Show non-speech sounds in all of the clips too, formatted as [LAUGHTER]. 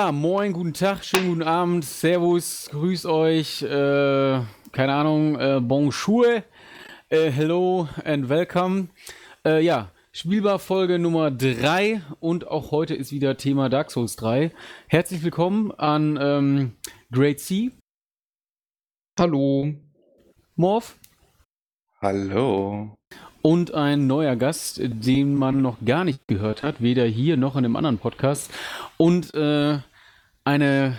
Ja, moin, guten Tag, schönen guten Abend, Servus, grüß euch, äh, keine Ahnung, äh, Bonjour, äh, hello and welcome. Äh, ja, Spielbar-Folge Nummer 3 und auch heute ist wieder Thema Dark Souls 3. Herzlich willkommen an ähm, Great C. Hallo. Morph. Hallo. Und ein neuer Gast, den man noch gar nicht gehört hat, weder hier noch in einem anderen Podcast. Und äh, eine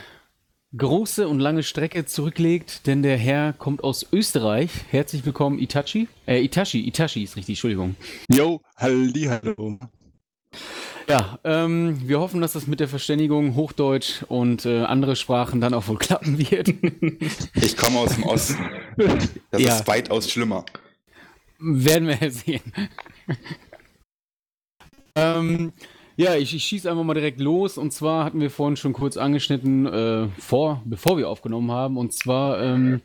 große und lange Strecke zurücklegt, denn der Herr kommt aus Österreich. Herzlich willkommen, Itachi. Äh, Itachi, Itachi ist richtig, Entschuldigung. Jo, halli, hallo. Ja, ähm, wir hoffen, dass das mit der Verständigung Hochdeutsch und äh, andere Sprachen dann auch wohl klappen wird. [LAUGHS] ich komme aus dem Osten. Das ja. ist weitaus schlimmer. Werden wir sehen. ähm, ja, ich, ich schieße einfach mal direkt los. Und zwar hatten wir vorhin schon kurz angeschnitten, äh, vor, bevor wir aufgenommen haben. Und zwar ähm,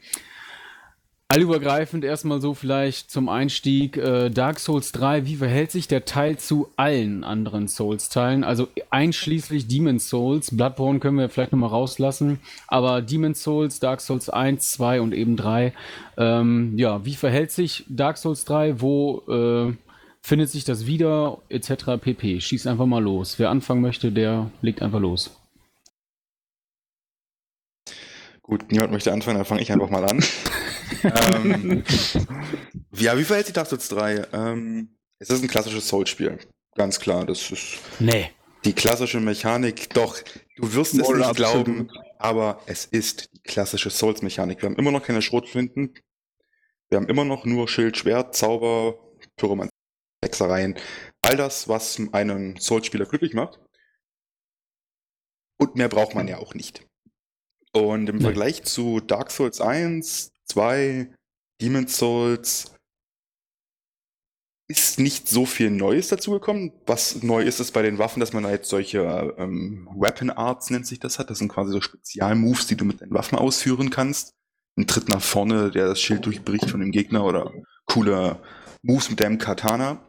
allübergreifend erstmal so vielleicht zum Einstieg äh, Dark Souls 3. Wie verhält sich der Teil zu allen anderen Souls-Teilen? Also einschließlich Demon's Souls. Bloodborne können wir vielleicht nochmal rauslassen. Aber Demon's Souls, Dark Souls 1, 2 und eben 3. Ähm, ja, wie verhält sich Dark Souls 3? Wo äh, findet sich das wieder? Etc. pp. Schieß einfach mal los. Wer anfangen möchte, der legt einfach los. Gut, niemand möchte anfangen, dann fange ich einfach mal an. [LAUGHS] ähm, ja, wie verhält sich Dark Souls 3? Ähm, es ist ein klassisches Soul-Spiel. Ganz klar, das ist nee. die klassische Mechanik. Doch, du wirst es nicht glauben, aber es ist die klassische Souls-Mechanik. Wir haben immer noch keine Schrotflinten. Wir haben immer noch nur Schild, Schwert, Zauber, Pyromanz, Hexereien. All das, was einen Souls-Spieler glücklich macht. Und mehr braucht man ja auch nicht. Und im nee. Vergleich zu Dark Souls 1, 2, Demon's Souls ist nicht so viel Neues dazugekommen. Was neu ist, ist bei den Waffen, dass man da jetzt solche ähm, Weapon Arts nennt sich das hat. Das sind quasi so Spezialmoves, die du mit den Waffen ausführen kannst. Ein Tritt nach vorne, der das Schild durchbricht von dem Gegner oder coole Moves mit deinem Katana.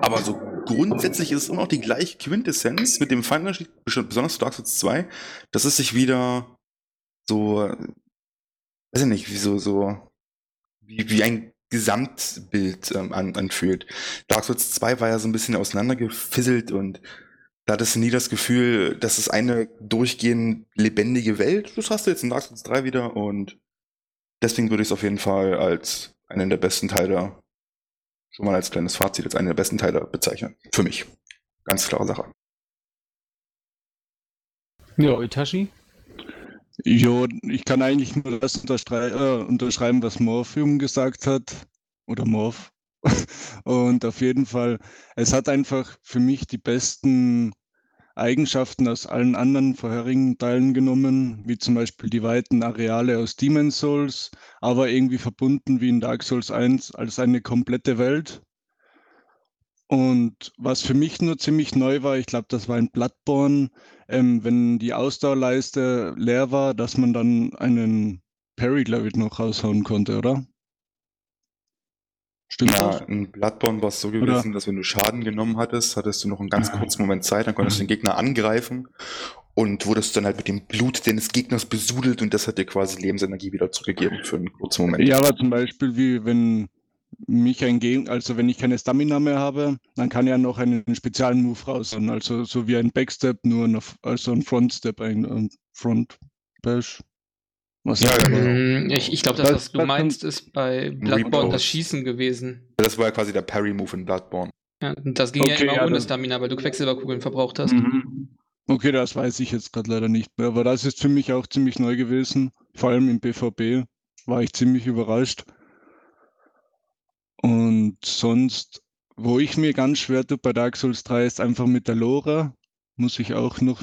Aber so grundsätzlich ist es immer noch die gleiche Quintessenz mit dem Final besonders zu Dark Souls 2, dass es sich wieder so, weiß ich nicht, wie so, so, wie, wie ein Gesamtbild ähm, an, anfühlt. Dark Souls 2 war ja so ein bisschen auseinandergefisselt und da hattest du nie das Gefühl, das ist eine durchgehend lebendige Welt. Das hast du jetzt in Dark Souls 3 wieder und deswegen würde ich es auf jeden Fall als einen der besten Teile, schon mal als kleines Fazit, als einen der besten Teile bezeichnen. Für mich. Ganz klare Sache. Ja, Itachi? Jo, ich kann eigentlich nur das unterschrei äh, unterschreiben, was Morphium gesagt hat. Oder Morph. [LAUGHS] Und auf jeden Fall, es hat einfach für mich die besten Eigenschaften aus allen anderen vorherigen Teilen genommen, wie zum Beispiel die weiten Areale aus Demon's Souls, aber irgendwie verbunden wie in Dark Souls 1 als eine komplette Welt. Und was für mich nur ziemlich neu war, ich glaube, das war in Bloodborne, ähm, wenn die Ausdauerleiste leer war, dass man dann einen Parry, glaube ich, noch raushauen konnte, oder? Stimmt ja, das? in Bloodborne war es so gewesen, oder? dass wenn du Schaden genommen hattest, hattest du noch einen ganz kurzen Moment Zeit, dann konntest du den Gegner angreifen und wurdest dann halt mit dem Blut deines Gegners besudelt und das hat dir quasi Lebensenergie wieder zurückgegeben für einen kurzen Moment. Ja, aber zum Beispiel wie wenn mich ein Gegner, also wenn ich keine Stamina mehr habe, dann kann ja noch einen speziellen Move raus, also so wie ein Backstep, nur eine, also ein Frontstep, ein, ein Front Bash. Was ja, genau. Ich, ich glaube, das, was du meinst, ist bei Bloodborne das Schießen gewesen. Das war ja quasi der Parry-Move in Bloodborne. Ja, das ging okay, ja immer ja, ohne Stamina, weil du Quecksilberkugeln verbraucht hast. Mhm. Okay, das weiß ich jetzt gerade leider nicht mehr, aber das ist für mich auch ziemlich neu gewesen. Vor allem im BVB war ich ziemlich überrascht. Und sonst, wo ich mir ganz schwer tue bei Dark Souls 3, ist einfach mit der Lore. Muss ich auch noch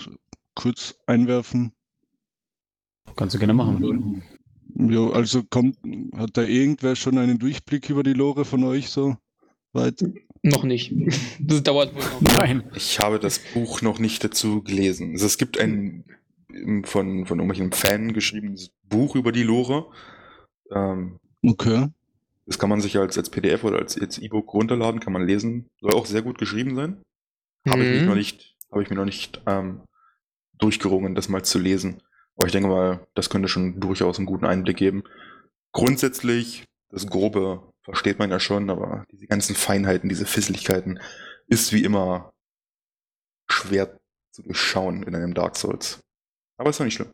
kurz einwerfen. Kannst du gerne machen. Ja, also kommt, hat da irgendwer schon einen Durchblick über die Lore von euch so weit? Noch nicht. [LAUGHS] Das dauert wohl noch. Nein. Ich habe das Buch noch nicht dazu gelesen. Also es gibt ein von, von irgendwelchen Fan geschriebenes Buch über die Lore. Ähm, okay. Das kann man sich als, als PDF oder als, als E-Book runterladen, kann man lesen. Soll auch sehr gut geschrieben sein. Mhm. Habe ich mich noch nicht, habe ich mir noch nicht ähm, durchgerungen, das mal zu lesen. Aber ich denke mal, das könnte schon durchaus einen guten Einblick geben. Grundsätzlich, das Grobe versteht man ja schon, aber diese ganzen Feinheiten, diese Fisseligkeiten, ist wie immer schwer zu durchschauen in einem Dark Souls. Aber ist doch nicht schlimm.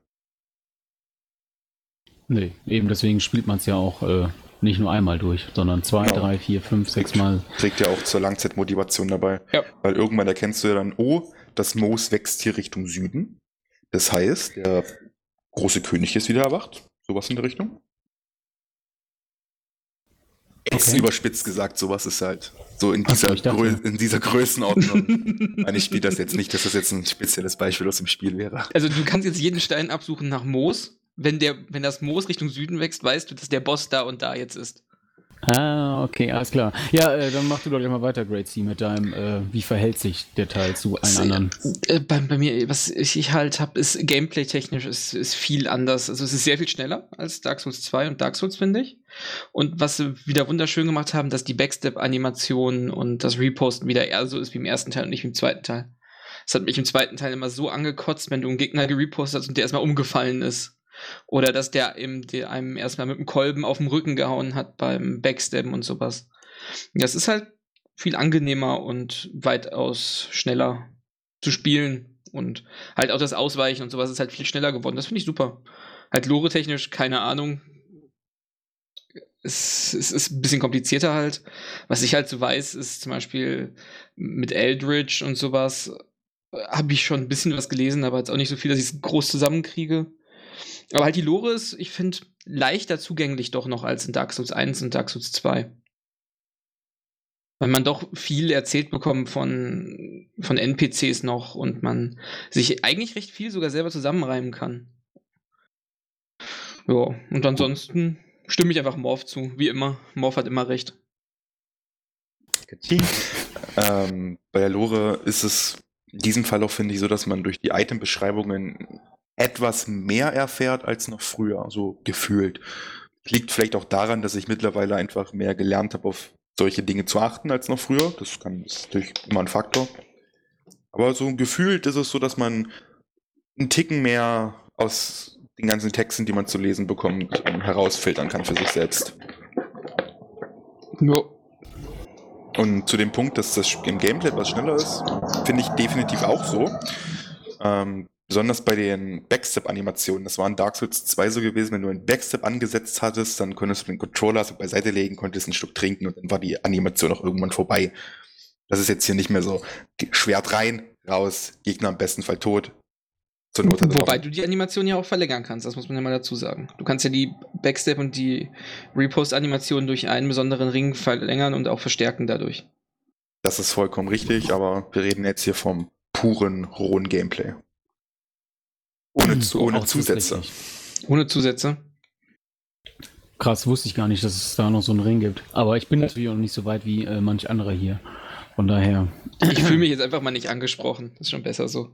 Nee, eben deswegen spielt man es ja auch äh, nicht nur einmal durch, sondern zwei, genau. drei, vier, fünf, sechs Mal. Trägt ja auch zur Langzeitmotivation dabei. Ja. Weil irgendwann erkennst du ja dann, oh, das Moos wächst hier Richtung Süden. Das heißt, der große König ist wieder erwacht. Sowas in der Richtung. Jetzt okay. überspitzt gesagt, sowas ist halt so in dieser, so, Grö in dieser Größenordnung. [LAUGHS] ich spiele das jetzt nicht, dass das jetzt ein spezielles Beispiel aus dem Spiel wäre. Also du kannst jetzt jeden Stein absuchen nach Moos. Wenn, der, wenn das Moos Richtung Süden wächst, weißt du, dass der Boss da und da jetzt ist. Ah, okay, alles klar. Ja, äh, dann mach du doch gleich mal weiter, Great C, mit deinem, äh, wie verhält sich der Teil zu allen anderen? Äh, bei, bei, mir, was ich halt habe, ist Gameplay-technisch ist, ist viel anders. Also es ist sehr viel schneller als Dark Souls 2 und Dark Souls, finde ich. Und was sie wieder wunderschön gemacht haben, dass die Backstep-Animationen und das Reposten wieder eher so ist wie im ersten Teil und nicht wie im zweiten Teil. Das hat mich im zweiten Teil immer so angekotzt, wenn du einen Gegner gerepostet hast und der erstmal umgefallen ist. Oder dass der, der einem erstmal mit dem Kolben auf dem Rücken gehauen hat beim Backstabben und sowas. Das ist halt viel angenehmer und weitaus schneller zu spielen. Und halt auch das Ausweichen und sowas ist halt viel schneller geworden. Das finde ich super. Halt lore-technisch, keine Ahnung. Es, es, ist ein bisschen komplizierter halt. Was ich halt so weiß, ist zum Beispiel mit Eldritch und sowas äh, habe ich schon ein bisschen was gelesen, aber jetzt auch nicht so viel, dass ich es groß zusammenkriege. Aber halt die Lore ist, ich finde, leichter zugänglich doch noch als in Dark Souls 1 und Dark Souls 2. Weil man doch viel erzählt bekommt von, von NPCs noch und man sich eigentlich recht viel sogar selber zusammenreimen kann. Ja, und ansonsten stimme ich einfach Morph zu, wie immer. Morph hat immer recht. Ähm, bei der Lore ist es in diesem Fall auch, finde ich, so, dass man durch die Item-Beschreibungen etwas mehr erfährt als noch früher, so gefühlt. Liegt vielleicht auch daran, dass ich mittlerweile einfach mehr gelernt habe, auf solche Dinge zu achten als noch früher. Das kann das ist natürlich immer ein Faktor. Aber so gefühlt ist es so, dass man einen Ticken mehr aus den ganzen Texten, die man zu lesen bekommt, herausfiltern kann für sich selbst. Ja. Und zu dem Punkt, dass das im Gameplay etwas schneller ist, finde ich definitiv auch so. Ähm, Besonders bei den Backstep-Animationen. Das war in Dark Souls 2 so gewesen, wenn du einen Backstep angesetzt hattest, dann konntest du den Controller so beiseite legen, konntest ein Stück trinken und dann war die Animation auch irgendwann vorbei. Das ist jetzt hier nicht mehr so. Schwert rein, raus, Gegner im besten Fall tot. Wobei du die Animation ja auch verlängern kannst, das muss man ja mal dazu sagen. Du kannst ja die Backstep und die Repost-Animation durch einen besonderen Ring verlängern und auch verstärken dadurch. Das ist vollkommen richtig, aber wir reden jetzt hier vom puren, rohen Gameplay. Ohne, [CLEARS THROAT] zu, ohne Zusätze. Ohne Zusätze. Krass, wusste ich gar nicht, dass es da noch so einen Ring gibt. Aber ich bin natürlich auch nicht so weit wie äh, manch anderer hier. Von daher. Ich fühle mich jetzt einfach mal nicht angesprochen. Das ist schon besser so.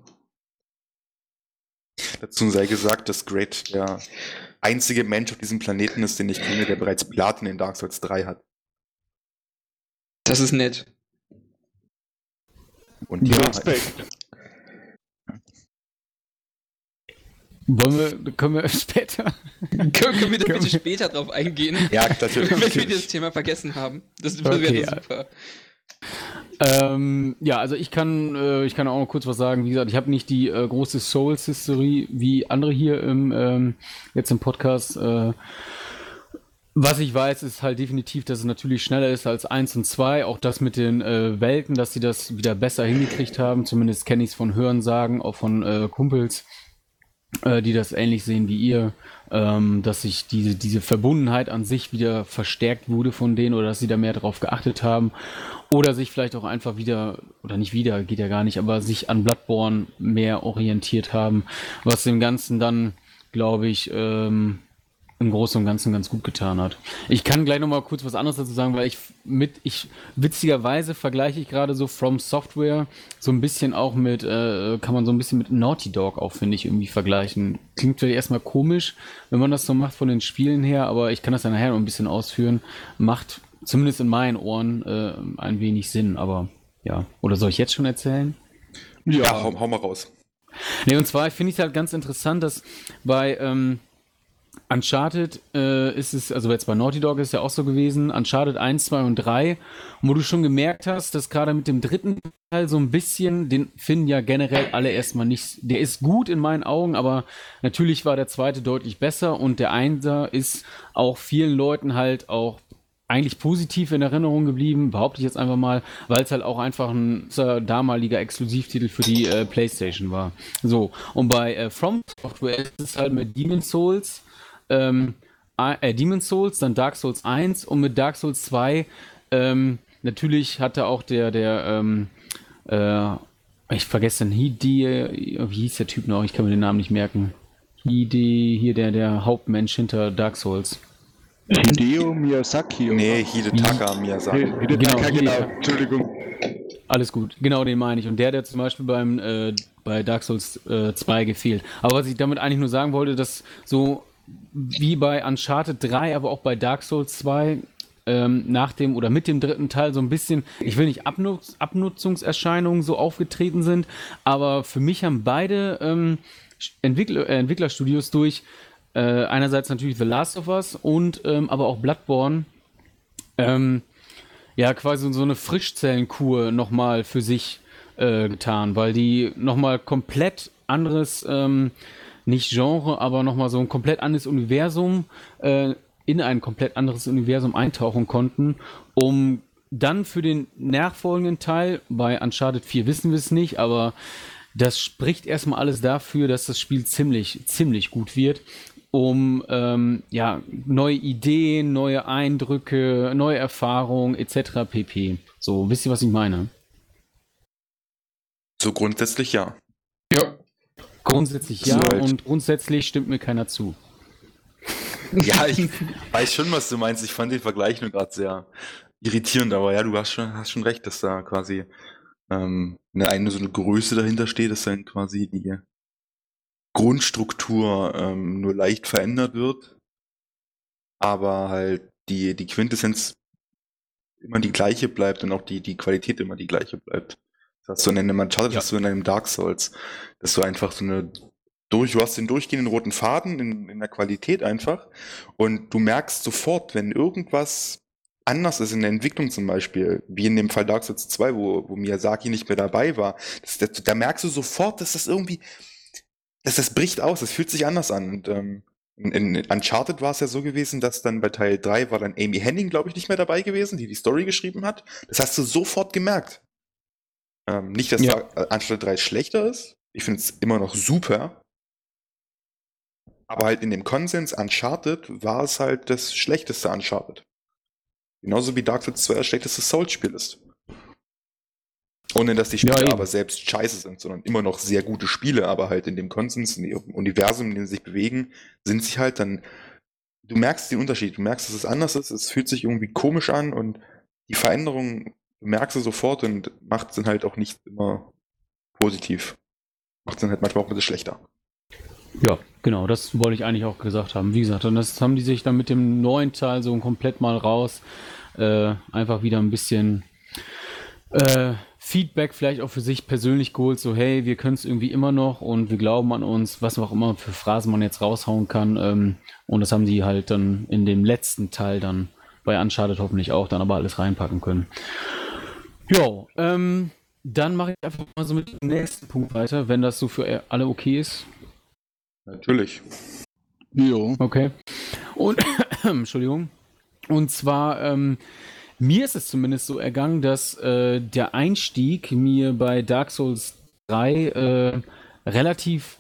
Dazu sei gesagt, dass Great der einzige Mensch auf diesem Planeten ist, den ich kenne, der bereits Platin in Dark Souls 3 hat. Das ist nett. Und ja, Respekt. Wollen wir, können wir [LAUGHS] später? können, können wir da bitte später drauf eingehen? Ja, natürlich. Wenn wir das Thema vergessen haben. Das wäre okay, super. Ähm, ja, also ich kann, äh, ich kann auch noch kurz was sagen. Wie gesagt, ich habe nicht die äh, große Souls-History wie andere hier im, ähm, jetzt im Podcast. Äh, was ich weiß, ist halt definitiv, dass es natürlich schneller ist als 1 und 2. Auch das mit den äh, Welten, dass sie das wieder besser hingekriegt haben. Zumindest kenne ich es von Hörensagen, auch von äh, Kumpels äh, die das ähnlich sehen wie ihr, ähm, dass sich diese, diese Verbundenheit an sich wieder verstärkt wurde von denen oder dass sie da mehr drauf geachtet haben oder sich vielleicht auch einfach wieder, oder nicht wieder, geht ja gar nicht, aber sich an Bloodborne mehr orientiert haben, was dem Ganzen dann, glaube ich, ähm, im Großen und Ganzen ganz gut getan hat. Ich kann gleich noch mal kurz was anderes dazu sagen, weil ich mit, ich witzigerweise vergleiche ich gerade so From Software so ein bisschen auch mit, äh, kann man so ein bisschen mit Naughty Dog auch, finde ich, irgendwie vergleichen. Klingt vielleicht erstmal komisch, wenn man das so macht von den Spielen her, aber ich kann das dann nachher noch ein bisschen ausführen. Macht zumindest in meinen Ohren äh, ein wenig Sinn, aber ja. Oder soll ich jetzt schon erzählen? Ja, ja hau, hau mal raus. Nee, und zwar finde ich es halt ganz interessant, dass bei ähm, Uncharted äh, ist es, also jetzt bei Naughty Dog ist ja auch so gewesen, Uncharted 1, 2 und 3, wo du schon gemerkt hast, dass gerade mit dem dritten Teil so ein bisschen, den finden ja generell alle erstmal nicht, der ist gut in meinen Augen, aber natürlich war der zweite deutlich besser und der Einser ist auch vielen Leuten halt auch eigentlich positiv in Erinnerung geblieben, behaupte ich jetzt einfach mal, weil es halt auch einfach ein damaliger Exklusivtitel für die äh, PlayStation war. So, und bei äh, From Software ist es halt mit Demon's Souls, ähm, äh, Demon's Souls, dann Dark Souls 1 und mit Dark Souls 2, ähm, natürlich hatte auch der, der, ähm, äh, ich vergesse den Hidi, wie hieß der Typ noch, ich kann mir den Namen nicht merken. Hidi, hier der, der Hauptmensch hinter Dark Souls. Hideo Miyazaki. Oder? Nee, Hidetaka Miyazaki. Hidetaka, genau, genau. Entschuldigung. Alles gut, genau den meine ich. Und der, der zum Beispiel beim, äh, bei Dark Souls äh, 2 gefehlt. Aber was ich damit eigentlich nur sagen wollte, dass so wie bei Uncharted 3, aber auch bei Dark Souls 2 ähm, nach dem oder mit dem dritten Teil so ein bisschen, ich will nicht Abnutz, Abnutzungserscheinungen so aufgetreten sind, aber für mich haben beide ähm, Entwickler, äh, Entwicklerstudios durch äh, einerseits natürlich The Last of Us und ähm, aber auch Bloodborne. Ähm, ja, quasi so eine Frischzellenkur nochmal für sich äh, getan, weil die nochmal komplett anderes, ähm, nicht Genre, aber nochmal so ein komplett anderes Universum, äh, in ein komplett anderes Universum eintauchen konnten, um dann für den nachfolgenden Teil, bei Uncharted 4 wissen wir es nicht, aber das spricht erstmal alles dafür, dass das Spiel ziemlich, ziemlich gut wird um ähm, ja, neue Ideen, neue Eindrücke, neue Erfahrungen etc. pp. So, wisst ihr, was ich meine? So grundsätzlich ja. Ja. Grundsätzlich ja so und grundsätzlich stimmt mir keiner zu. [LAUGHS] Ja, ich weiß schon, was du meinst. Ich fand den Vergleich nur gerade sehr irritierend, aber ja, du hast schon, hast schon recht, dass da quasi ähm, eine, eine so eine Größe dahinter steht, dass dann quasi die Grundstruktur ähm, nur leicht verändert wird, aber halt die, die Quintessenz immer die gleiche bleibt und auch die, die Qualität immer die gleiche bleibt. Das hast du in einem Uncharted, ja. hast du in einem Dark Souls, dass du einfach so eine durch, du hast den durchgehenden roten Faden in, in der Qualität einfach und du merkst sofort, wenn irgendwas anders ist in der Entwicklung zum Beispiel, wie in dem Fall Dark Souls 2, wo, wo Miyazaki nicht mehr dabei war, das, das, da merkst du sofort, dass das irgendwie, das, das bricht aus, das fühlt sich anders an. Und ähm, in, in Uncharted war es ja so gewesen, dass dann bei Teil 3 war dann Amy Henning, glaube ich, nicht mehr dabei gewesen, die die Story geschrieben hat. Das hast du sofort gemerkt. Ähm, nicht, dass ja. da Uncharted 3 schlechter ist. Ich finde es immer noch super. Aber halt in dem Konsens Uncharted war es halt das schlechteste Uncharted. Genauso wie Dark Souls 2 das schlechteste Souls-Spiel ist. Ohne dass die Spiele ja, aber selbst scheiße sind, sondern immer noch sehr gute Spiele, aber halt in dem Konsens, in dem Universum, in dem sie sich bewegen, sind sie halt dann. Du merkst den Unterschied, du merkst, dass es anders ist, es fühlt sich irgendwie komisch an und die Veränderung merkst du sofort und macht es dann halt auch nicht immer positiv. Macht es dann halt manchmal auch ein bisschen schlechter. Ja, genau, das wollte ich eigentlich auch gesagt haben. Wie gesagt, und das haben die sich dann mit dem neuen Teil so komplett mal raus, äh, einfach wieder ein bisschen äh, Feedback vielleicht auch für sich persönlich geholt, so hey, wir können es irgendwie immer noch und wir glauben an uns, was auch immer für Phrasen man jetzt raushauen kann. Ähm, und das haben die halt dann in dem letzten Teil dann bei Uncharted hoffentlich auch dann aber alles reinpacken können. Jo, ähm, dann mache ich einfach mal so mit dem nächsten Punkt weiter, wenn das so für alle okay ist. Natürlich. Jo. Okay. Und, [COUGHS] Entschuldigung. Und zwar, ähm, mir ist es zumindest so ergangen, dass äh, der Einstieg mir bei Dark Souls 3 äh, relativ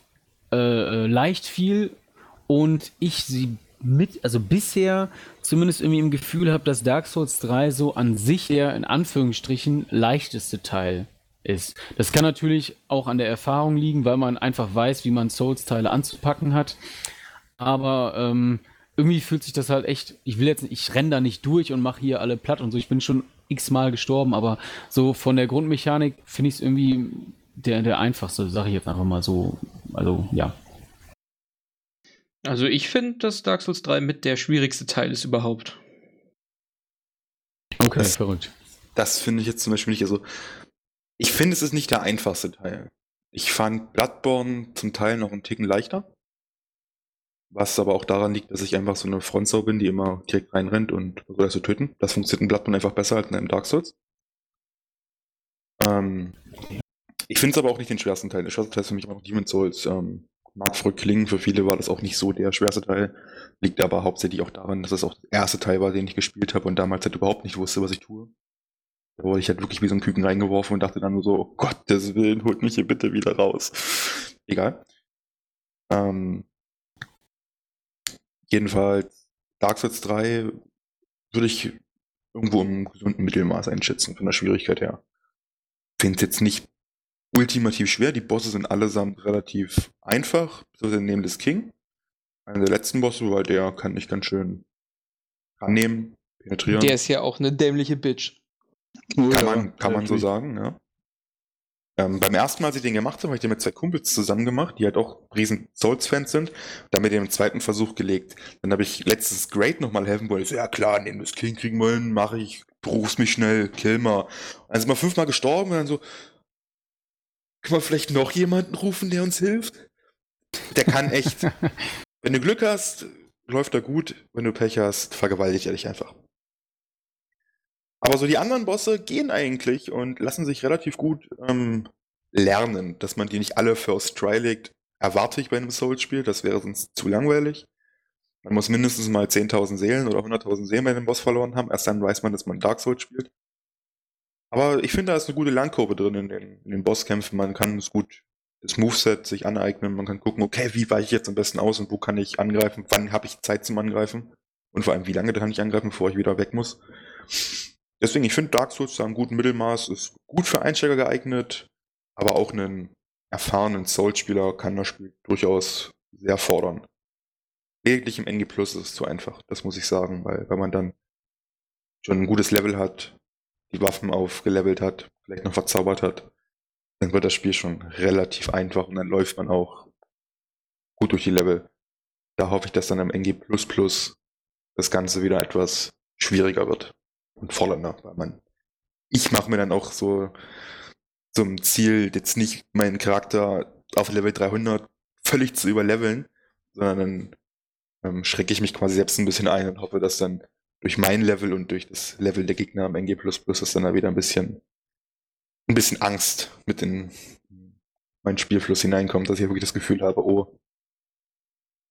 äh, äh, leicht fiel und ich sie mit, also bisher zumindest irgendwie im Gefühl habe, dass Dark Souls 3 so an sich der in Anführungsstrichen leichteste Teil ist. Das kann natürlich auch an der Erfahrung liegen, weil man einfach weiß, wie man Souls-Teile anzupacken hat. Aber ähm, irgendwie fühlt sich das halt echt, ich will jetzt, ich renne da nicht durch und mache hier alle platt und so. Ich bin schon x-mal gestorben, aber so von der Grundmechanik finde ich es irgendwie der, der einfachste, sage ich jetzt einfach mal so. Also, ja. Also, ich finde, dass Dark Souls 3 mit der schwierigste Teil ist überhaupt. Okay, das, verrückt. Das finde ich jetzt zum Beispiel nicht. Also, ich finde, es ist nicht der einfachste Teil. Ich fand Bloodborne zum Teil noch einen Ticken leichter. Was aber auch daran liegt, dass ich einfach so eine Frontsau bin, die immer direkt reinrennt und versucht zu töten. Das funktioniert in Bloodborne einfach besser als in einem Dark Souls. Ähm, ich finde es aber auch nicht den schwersten Teil. Der schwerste Teil ist für mich immer noch Demon's Souls. Ähm, mag verrückt klingen, für viele war das auch nicht so der schwerste Teil. Liegt aber hauptsächlich auch daran, dass es auch der erste Teil war, den ich gespielt habe und damals halt überhaupt nicht wusste, was ich tue. Da wurde ich halt wirklich wie so ein Küken reingeworfen und dachte dann nur so, oh Gottes Willen, holt mich hier bitte wieder raus. Egal. Ähm, jedenfalls, Dark Souls 3 würde ich irgendwo im gesunden Mittelmaß einschätzen, von der Schwierigkeit her. Finde es jetzt nicht ultimativ schwer. Die Bosse sind allesamt relativ einfach, so der Nameless King. Einer der letzten Bosse, weil der kann ich ganz schön annehmen, penetrieren. Der ist ja auch eine dämliche Bitch. Kann man, kann man so sagen, ja. Ähm, beim ersten Mal, als ich den gemacht habe, habe ich den mit zwei Kumpels zusammen gemacht, die halt auch riesen Souls-Fans sind. Dann mit dem zweiten Versuch gelegt. Dann habe ich letztes Great nochmal helfen wollen. Ich so, ja klar, nehmen das King kriegen wollen, mache ich, beruf's mich schnell, kill mal. Dann sind wir fünfmal gestorben und dann so, können wir vielleicht noch jemanden rufen, der uns hilft? Der kann echt. [LAUGHS] Wenn du Glück hast, läuft er gut. Wenn du Pech hast, vergewaltigt er dich einfach. Aber so die anderen Bosse gehen eigentlich und lassen sich relativ gut ähm, lernen, dass man die nicht alle First Try legt. Erwarte ich bei einem Souls-Spiel, das wäre sonst zu langweilig. Man muss mindestens mal 10.000 Seelen oder 100.000 Seelen bei einem Boss verloren haben. Erst dann weiß man, dass man Dark Souls spielt. Aber ich finde, da ist eine gute Lernkurve drin in den, in den Bosskämpfen. Man kann es gut das Moveset sich aneignen. Man kann gucken, okay, wie weiche ich jetzt am besten aus und wo kann ich angreifen? Wann habe ich Zeit zum Angreifen? Und vor allem, wie lange kann ich angreifen, bevor ich wieder weg muss? Deswegen, ich finde Dark Souls da im guten Mittelmaß, ist gut für Einsteiger geeignet, aber auch einen erfahrenen Souls-Spieler kann das Spiel durchaus sehr fordern. Lediglich im NG Plus ist es zu einfach, das muss ich sagen, weil wenn man dann schon ein gutes Level hat, die Waffen aufgelevelt hat, vielleicht noch verzaubert hat, dann wird das Spiel schon relativ einfach und dann läuft man auch gut durch die Level. Da hoffe ich, dass dann am NG das Ganze wieder etwas schwieriger wird und fordernder, weil man, ich mache mir dann auch so zum Ziel, jetzt nicht meinen Charakter auf Level 300 völlig zu überleveln, sondern dann ähm, schrecke ich mich quasi selbst ein bisschen ein und hoffe, dass dann durch mein Level und durch das Level der Gegner am NG++ ist dann da wieder ein bisschen, ein bisschen Angst mit in meinen Spielfluss hineinkommt, dass ich wirklich das Gefühl habe, oh,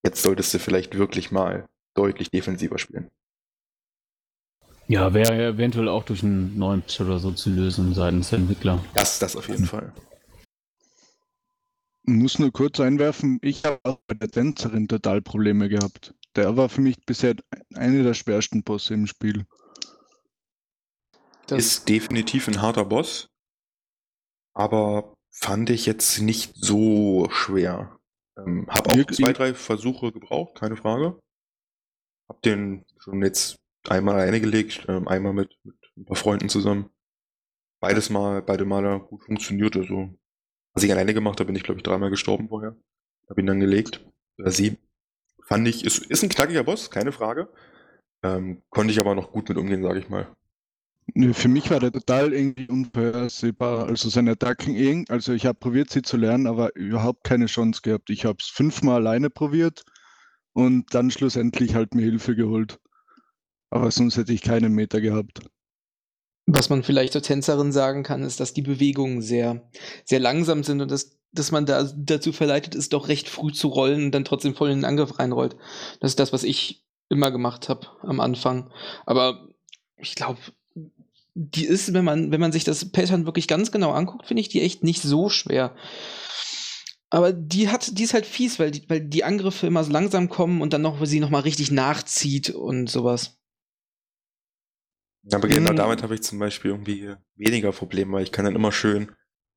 jetzt solltest du vielleicht wirklich mal deutlich defensiver spielen. Ja, wäre eventuell auch durch einen neuen Patch oder so zu lösen seitens der Entwickler. Das, das auf jeden Fall. Muss nur kurz einwerfen, ich habe auch bei der Tänzerin total Probleme gehabt. Der war für mich bisher einer der schwersten Bosse im Spiel. Das ist definitiv ein harter Boss, aber fand ich jetzt nicht so schwer. Ähm, hab auch Wirklich? zwei, drei Versuche gebraucht, keine Frage. Hab den schon jetzt einmal alleine gelegt, ähm, einmal mit, mit ein paar Freunden zusammen. Beides Mal, beide Male gut funktioniert. Also, was ich alleine gemacht habe, bin ich, glaube ich, dreimal gestorben vorher. Hab ihn dann gelegt. Oder sie. Fand ich, ist, ist ein knackiger Boss, keine Frage. Ähm, konnte ich aber noch gut mit umgehen, sage ich mal. Für mich war der total irgendwie unvorhersehbar. Also seine Attacken, also ich habe probiert, sie zu lernen, aber überhaupt keine Chance gehabt. Ich habe es fünfmal alleine probiert und dann schlussendlich halt mir Hilfe geholt. Aber sonst hätte ich keinen Meter gehabt. Was man vielleicht zur Tänzerin sagen kann, ist, dass die Bewegungen sehr, sehr langsam sind und dass dass man da dazu verleitet ist, doch recht früh zu rollen und dann trotzdem voll in den Angriff reinrollt. Das ist das, was ich immer gemacht habe am Anfang. Aber ich glaube, die ist, wenn man, wenn man sich das Pattern wirklich ganz genau anguckt, finde ich die echt nicht so schwer. Aber die hat, die ist halt fies, weil die, weil die Angriffe immer so langsam kommen und dann noch, weil sie noch mal richtig nachzieht und sowas. Aber genau damit habe ich zum Beispiel irgendwie weniger Probleme, weil ich kann dann immer schön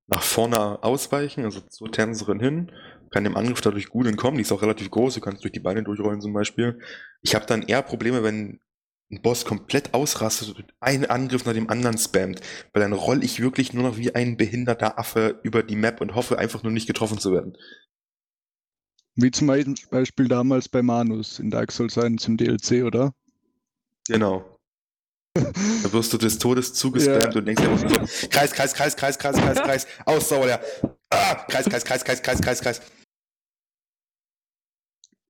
nach vorne ausweichen, also zur Tänzerin hin, kann dem Angriff dadurch gut entkommen. Die ist auch relativ groß, du kannst durch die Beine durchrollen zum Beispiel. Ich habe dann eher Probleme, wenn ein Boss komplett ausrastet und einen Angriff nach dem anderen spammt, weil dann roll ich wirklich nur noch wie ein behinderter Affe über die Map und hoffe einfach nur nicht getroffen zu werden. Wie zum Beispiel damals bei Manus in Dark Souls 1 im DLC, oder? Genau. Da wirst du des Todes zugespammt ja. und denkst dir so, Kreis, Kreis, Kreis, Kreis, Kreis, Kreis, Kreis, aus, sauer, ja. Ah, Kreis, Kreis, Kreis, Kreis, Kreis, Kreis, Kreis.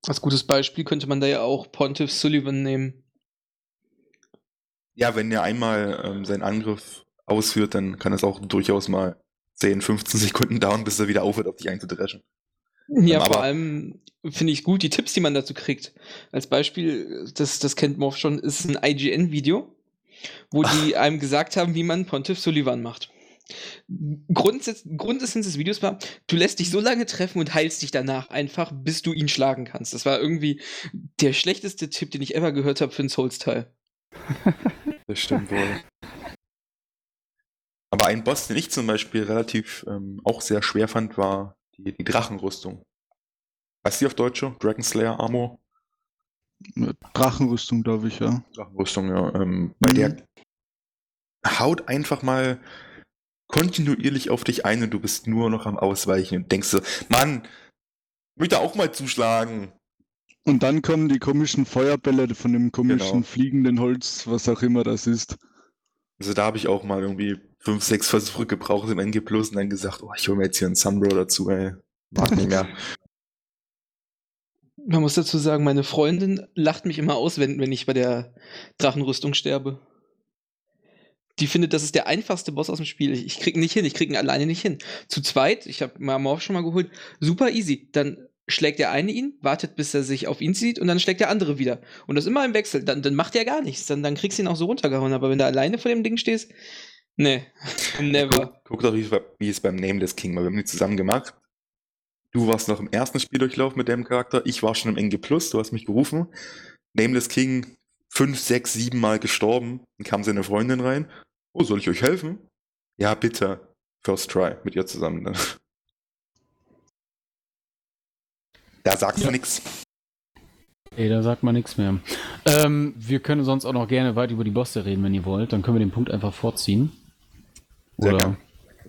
Als gutes Beispiel könnte man da ja auch Pontiff Sullivan nehmen. Ja, wenn er einmal ähm, seinen Angriff ausführt, dann kann es auch durchaus mal 10, 15 Sekunden dauern, bis er wieder aufhört, auf dich einzudreschen. Ja, Ähm, vor allem finde ich gut die Tipps, die man dazu kriegt. Als Beispiel, das, das kennt Morph schon, ist ein IGN-Video, wo die [LAUGHS] einem gesagt haben, wie man Pontiff Sullivan macht. Grundsatz, Grundessenz des Videos war, du lässt dich so lange treffen und heilst dich danach einfach, bis du ihn schlagen kannst. Das war irgendwie der schlechteste Tipp, den ich ever gehört habe für einen Souls-Teil. [LAUGHS] Das stimmt wohl. Aber ein Boss, den ich zum Beispiel relativ ähm, auch sehr schwer fand, war die, die Drachenrüstung. Heißt die auf Deutsch? Dragon Slayer Armor? Drachenrüstung, glaube ich, ja. Drachenrüstung, ja. Ähm, bei Mhm. der haut einfach mal kontinuierlich auf dich ein und du bist nur noch am Ausweichen und denkst so, Mann, ich möchte auch mal zuschlagen. Und dann kommen die komischen Feuerbälle von dem komischen Genau. fliegenden Holz, was auch immer das ist. Also da habe ich auch mal irgendwie fünf, sechs Versuche gebraucht im NG Plus und dann gesagt, oh, ich hole mir jetzt hier einen Sunbro dazu, ey. Mag nicht mehr. Man muss dazu sagen, meine Freundin lacht mich immer aus, wenn, wenn ich bei der Drachenrüstung sterbe. Die findet, das ist der einfachste Boss aus dem Spiel. Ich, ich krieg ihn nicht hin, ich krieg ihn alleine nicht hin. Zu zweit, ich habe mal Morph schon mal geholt, super easy. Dann schlägt der eine ihn, wartet, bis er sich auf ihn zieht und dann schlägt der andere wieder. Und das immer im Wechsel. Dann, dann macht er gar nichts. Dann, dann kriegst du ihn auch so runtergehauen. Aber wenn du alleine vor dem Ding stehst, nee, [LAUGHS] never. Guck, guck doch, wie, wie es beim Nameless King war. Wir haben die zusammen gemacht. Du warst noch im ersten Spieldurchlauf mit dem Charakter. Ich war schon im NG Plus. Du hast mich gerufen. Nameless King fünf, sechs, sieben Mal gestorben. Dann kam seine Freundin rein. Oh, soll ich euch helfen? Ja, bitte. First try mit ihr zusammen. Dann. Da sagst du nix. Ey, da sagt man nichts mehr. Ähm, wir können sonst auch noch gerne weit über die Bosse reden, wenn ihr wollt. Dann können wir den Punkt einfach vorziehen. Sehr Oder? gern.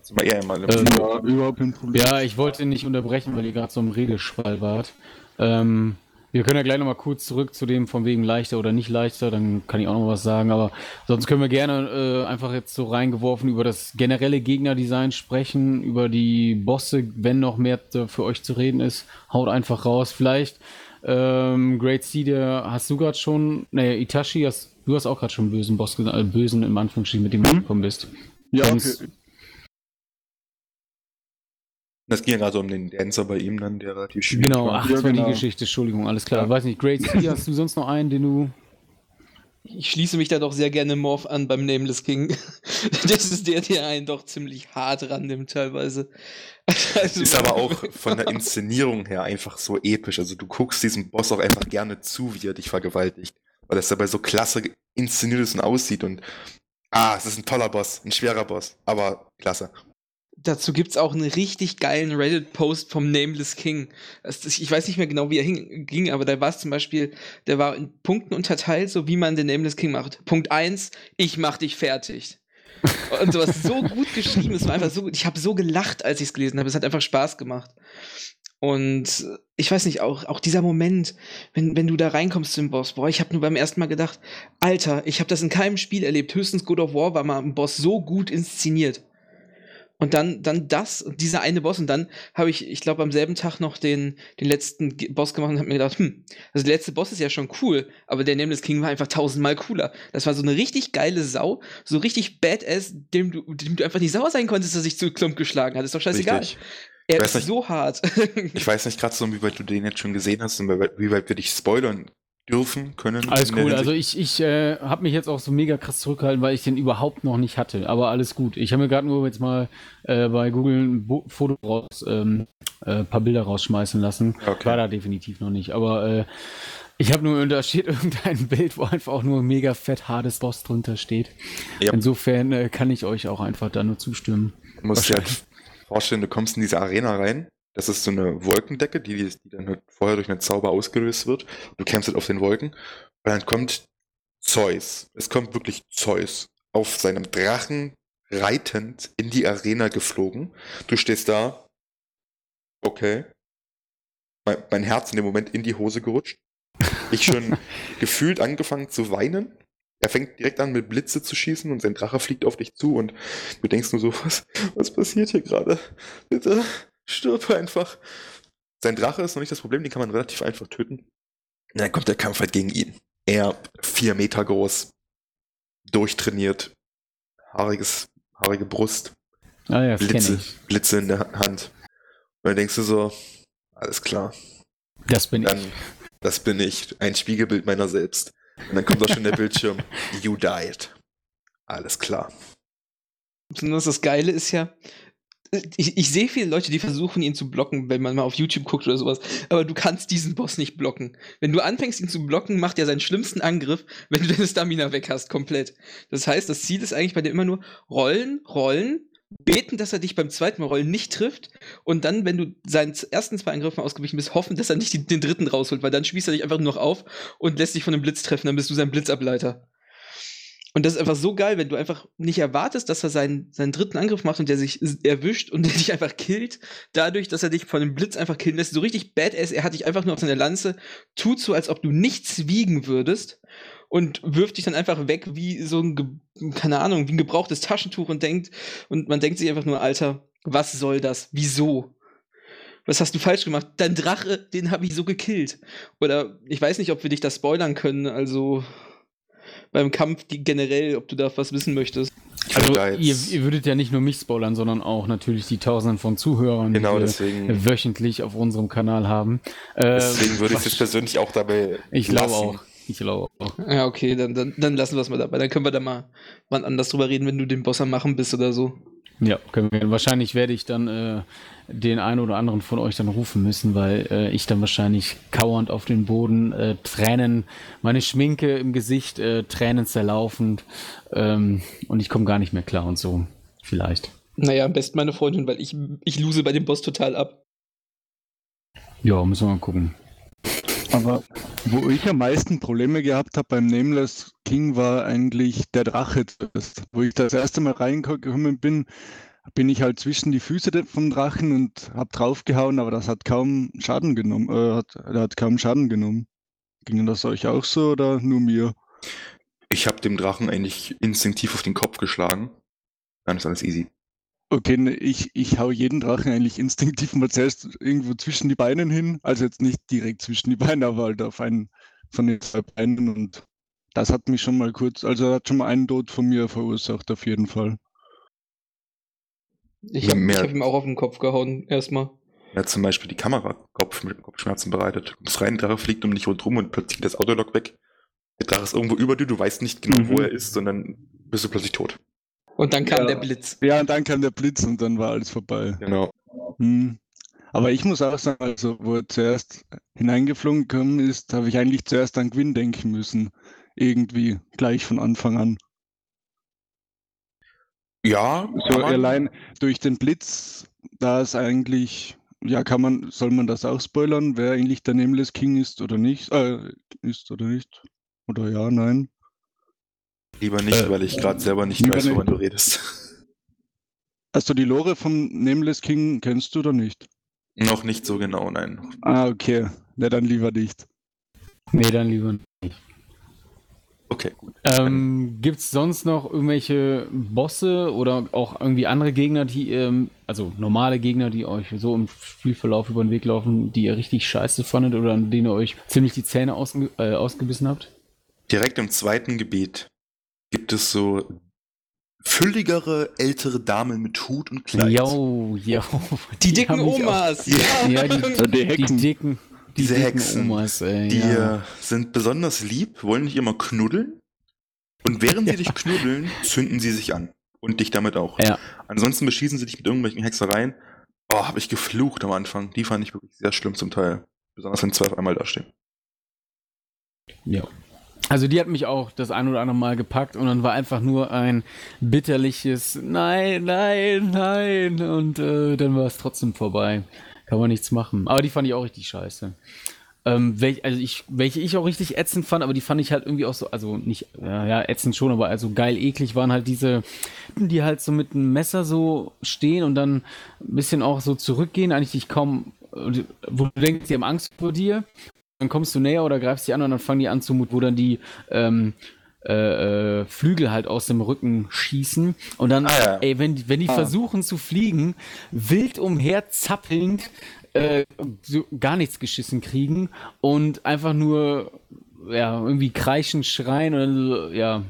Du mal eher mal Ähm, Ja, überhaupt kein Problem. Ja, ich wollte nicht unterbrechen, weil ihr gerade so im Redeschwall wart. Ähm, wir können ja gleich nochmal kurz zurück zu dem von wegen leichter oder nicht leichter, dann kann ich auch noch was sagen, aber sonst können wir gerne äh, einfach jetzt so reingeworfen über das generelle Gegnerdesign sprechen, über die Bosse, wenn noch mehr für euch zu reden ist, haut einfach raus. Vielleicht, ähm, Great der hast du gerade schon, ne, Itachi, hast, du hast auch gerade schon einen bösen Boss gesagt, äh, bösen im Anführungsstrichen, mit dem du gekommen bist. Ja, Sonst- okay. Das ging ja gerade so um den Dancer bei ihm dann, der relativ schwierig Genau, war. ach, das war die genau. Geschichte, Entschuldigung, alles klar. Ja. Weiß nicht, Great [LAUGHS] Sea, hast du sonst noch einen, den du. Ich schließe mich da doch sehr gerne Morph an beim Nameless King. [LAUGHS] das ist der, der einen doch ziemlich hart rannimmt teilweise. [LAUGHS] Also, Ist aber auch von der Inszenierung her einfach so episch. Also du guckst diesem Boss auch einfach gerne zu, wie er dich vergewaltigt. Weil das dabei so klasse inszeniert ist und aussieht und ah, es ist ein toller Boss, ein schwerer Boss, aber klasse. Dazu gibt's auch einen richtig geilen Reddit-Post vom Nameless King. Ich weiß nicht mehr genau, wie er ging, aber da war es zum Beispiel, der war in Punkten unterteilt, so wie man den Nameless King macht. Punkt eins: ich mach dich fertig. Und sowas so [LAUGHS] gut geschrieben, es war einfach so gut. Ich habe so gelacht, als ich es gelesen habe. Es hat einfach Spaß gemacht. Und ich weiß nicht, auch, auch dieser Moment, wenn, wenn du da reinkommst zum Boss, boah, ich habe nur beim ersten Mal gedacht, Alter, ich habe das in keinem Spiel erlebt. Höchstens God of War war mal ein Boss so gut inszeniert. Und dann, dann das, und dieser eine Boss, und dann habe ich, ich glaube, am selben Tag noch den, den letzten Boss gemacht und habe mir gedacht, hm, also der letzte Boss ist ja schon cool, aber der Nameless King war einfach tausendmal cooler. Das war so eine richtig geile Sau, so richtig badass, dem du, dem du einfach nicht sauer sein konntest, dass sich zu Klump geschlagen hat. Ist doch scheißegal. Richtig. Er ist nicht. so hart. [LAUGHS] Ich weiß nicht gerade so, wie weit du den jetzt schon gesehen hast und wie weit- wie weit wir dich spoilern dürfen, können. Alles cool. Also ich, ich äh, habe mich jetzt auch so mega krass zurückgehalten, weil ich den überhaupt noch nicht hatte. Aber alles gut. Ich habe mir gerade nur jetzt mal äh, bei Google ein Bo Foto raus, ähm, äh, paar Bilder rausschmeißen lassen. Okay. War da definitiv noch nicht. Aber äh, ich habe nur, da steht [LAUGHS] irgendein Bild, wo einfach auch nur mega fett hartes Boss drunter steht. Ja. Insofern äh, kann ich euch auch einfach da nur zustimmen. Du musst dir halt vorstellen, du kommst in diese Arena rein. Das ist so eine Wolkendecke, die, die dann halt vorher durch einen Zauber ausgelöst wird. Du kämpfst halt auf den Wolken. Und dann kommt Zeus. Es kommt wirklich Zeus auf seinem Drachen reitend in die Arena geflogen. Du stehst da. Okay. Mein, mein Herz in dem Moment in die Hose gerutscht. Ich schon [LAUGHS] gefühlt angefangen zu weinen. Er fängt direkt an, mit Blitze zu schießen und sein Drache fliegt auf dich zu und du denkst nur so, was, was passiert hier gerade? Bitte, stirb einfach. Sein Drache ist noch nicht das Problem, den kann man relativ einfach töten. Und dann kommt der Kampf halt gegen ihn. Er, vier Meter groß, durchtrainiert, haariges, haarige Brust, Ah ja, Blitze. Blitze in der Hand. Und dann denkst du so, alles klar, Das bin dann, ich. das bin ich, ein Spiegelbild meiner selbst. Und dann kommt auch schon der [LAUGHS] Bildschirm, you died. Alles klar. Besonders das Geile ist ja, ich, ich sehe viele Leute, die versuchen, ihn zu blocken, wenn man mal auf YouTube guckt oder sowas. Aber du kannst diesen Boss nicht blocken. Wenn du anfängst, ihn zu blocken, macht er seinen schlimmsten Angriff, [LAUGHS] wenn du deine Stamina weg hast, komplett. Das heißt, das Ziel ist eigentlich bei dir immer nur rollen, rollen, beten, dass er dich beim zweiten Mal rollen nicht trifft und dann, wenn du seinen ersten zwei Angriffen ausgewichen bist, hoffen, dass er nicht die, den dritten rausholt, weil dann spießt er dich einfach nur noch auf und lässt dich von einem Blitz treffen, dann bist du sein Blitzableiter. Und das ist einfach so geil, wenn du einfach nicht erwartest, dass er seinen, seinen dritten Angriff macht und der sich erwischt und [LAUGHS] der dich einfach killt, dadurch, dass er dich von dem Blitz einfach killen lässt. So richtig badass, er hat dich einfach nur auf seine Lanze, tut so, als ob du nichts wiegen würdest und wirft dich dann einfach weg wie so ein, keine Ahnung, wie ein gebrauchtes Taschentuch und denkt, und man denkt sich einfach nur, Alter, was soll das? Wieso? Was hast du falsch gemacht? Dein Drache, den habe ich so gekillt. Oder ich weiß nicht, ob wir dich da spoilern können, also beim Kampf die, generell, ob du da was wissen möchtest. Also ihr, ihr würdet ja nicht nur mich spoilern, sondern auch natürlich die Tausenden von Zuhörern, genau die wir deswegen, wöchentlich auf unserem Kanal haben. Äh, deswegen würde ich es persönlich auch dabei Ich glaube auch. Ich glaube auch. Ja, okay, dann, dann, dann lassen wir es mal dabei. Dann können wir da mal wann anders drüber reden, wenn du den Boss am Machen bist oder so. Ja, können wir. Wahrscheinlich werde ich dann äh, den einen oder anderen von euch dann rufen müssen, weil äh, ich dann wahrscheinlich kauernd auf den Boden, äh, Tränen, meine Schminke im Gesicht, äh, Tränen zerlaufend ähm, und ich komme gar nicht mehr klar und so. Vielleicht. Naja, am besten meine Freundin, weil ich, ich lose bei dem Boss total ab. Ja, müssen wir mal gucken. Aber wo ich am meisten Probleme gehabt habe beim Nameless King war eigentlich der Drache. Wo ich das erste Mal reingekommen bin, bin ich halt zwischen die Füße vom Drachen und habe draufgehauen, aber das hat kaum Schaden genommen. Äh, hat, hat kaum Schaden genommen. Ging das euch auch so oder nur mir? Ich habe dem Drachen eigentlich instinktiv auf den Kopf geschlagen. Dann ist alles easy. Okay, ne, ich, ich hau jeden Drachen eigentlich instinktiv mal zuerst irgendwo zwischen die Beinen hin. Also jetzt nicht direkt zwischen die Beine, aber halt auf einen von den zwei Beinen. Und das hat mich schon mal kurz, also hat schon mal einen Tod von mir verursacht, auf jeden Fall. Ich habe hab ihm auch auf den Kopf gehauen, erstmal. Er hat zum Beispiel die Kamera Kopf, Kopfschmerzen bereitet. Du kommst rein, der Drache fliegt um dich rundherum und plötzlich geht das Autolog weg. Der Drache ist irgendwo über dir, du weißt nicht genau, Mhm. wo er ist, sondern bist du plötzlich tot. Und dann kam Ja. der Blitz. Ja, und dann kam der Blitz und dann war alles vorbei. Genau. Hm. Aber ich muss auch sagen, also wo er zuerst hineingeflogen gekommen ist, habe ich eigentlich zuerst an Gwyn denken müssen. Irgendwie, gleich von Anfang an. Ja, So allein durch den Blitz, da ist eigentlich, ja, kann man, soll man das auch spoilern, wer eigentlich der Nameless King ist oder nicht? Äh, ist oder nicht? Oder ja, nein. Lieber nicht, Äh, weil ich gerade selber nicht weiß, nicht. woran du redest. Also die Lore vom Nameless King kennst du oder nicht? Noch nicht so genau, nein. Ah, okay. Na dann lieber nicht. Nee, dann lieber nicht. Okay, gut. Ähm, Gibt es sonst noch irgendwelche Bosse oder auch irgendwie andere Gegner, die, ähm, also normale Gegner, die euch so im Spielverlauf über den Weg laufen, die ihr richtig scheiße fandet oder an denen ihr euch ziemlich die Zähne ausge äh, ausgebissen habt? Direkt im zweiten Gebiet gibt es so fülligere, ältere Damen mit Hut und Kleid. Jo, jo. [LAUGHS] Die, dicken mich auch- Omas. Ja, die, die die Hexen. dicken, die Diese dicken Hexen, Omas, ey, Die ja. äh, sind besonders lieb, wollen dich immer knuddeln. Und während sie dich knuddeln, zünden sie sich an. Und dich damit auch. Ja. Ansonsten beschießen sie dich mit irgendwelchen Hexereien. Oh, habe ich geflucht am Anfang. Die fand ich wirklich sehr schlimm zum Teil. Besonders wenn zwei auf einmal dastehen. Ja. Also die hat mich auch das ein oder andere Mal gepackt und dann war einfach nur ein bitterliches Nein, nein, nein und äh, dann war es trotzdem vorbei. Kann man nichts machen. Aber die fand ich auch richtig scheiße. Ähm, welch, also ich, welche ich auch richtig ätzend fand, aber die fand ich halt irgendwie auch so, also nicht, ja, ätzend schon, aber also geil eklig waren halt diese, die halt so mit einem Messer so stehen und dann ein bisschen auch so zurückgehen, eigentlich dich kaum, wo du denkst, die haben Angst vor dir dann kommst du näher oder greifst die an und dann fangen die an zu mut, wo dann die ähm, äh, äh, Flügel halt aus dem Rücken schießen. Und dann, Ah, ja. ey, wenn, wenn die Ah. versuchen zu fliegen, wild umher zappelnd, äh, so gar nichts geschissen kriegen und einfach nur, ja, irgendwie kreischen, schreien und dann so, ja.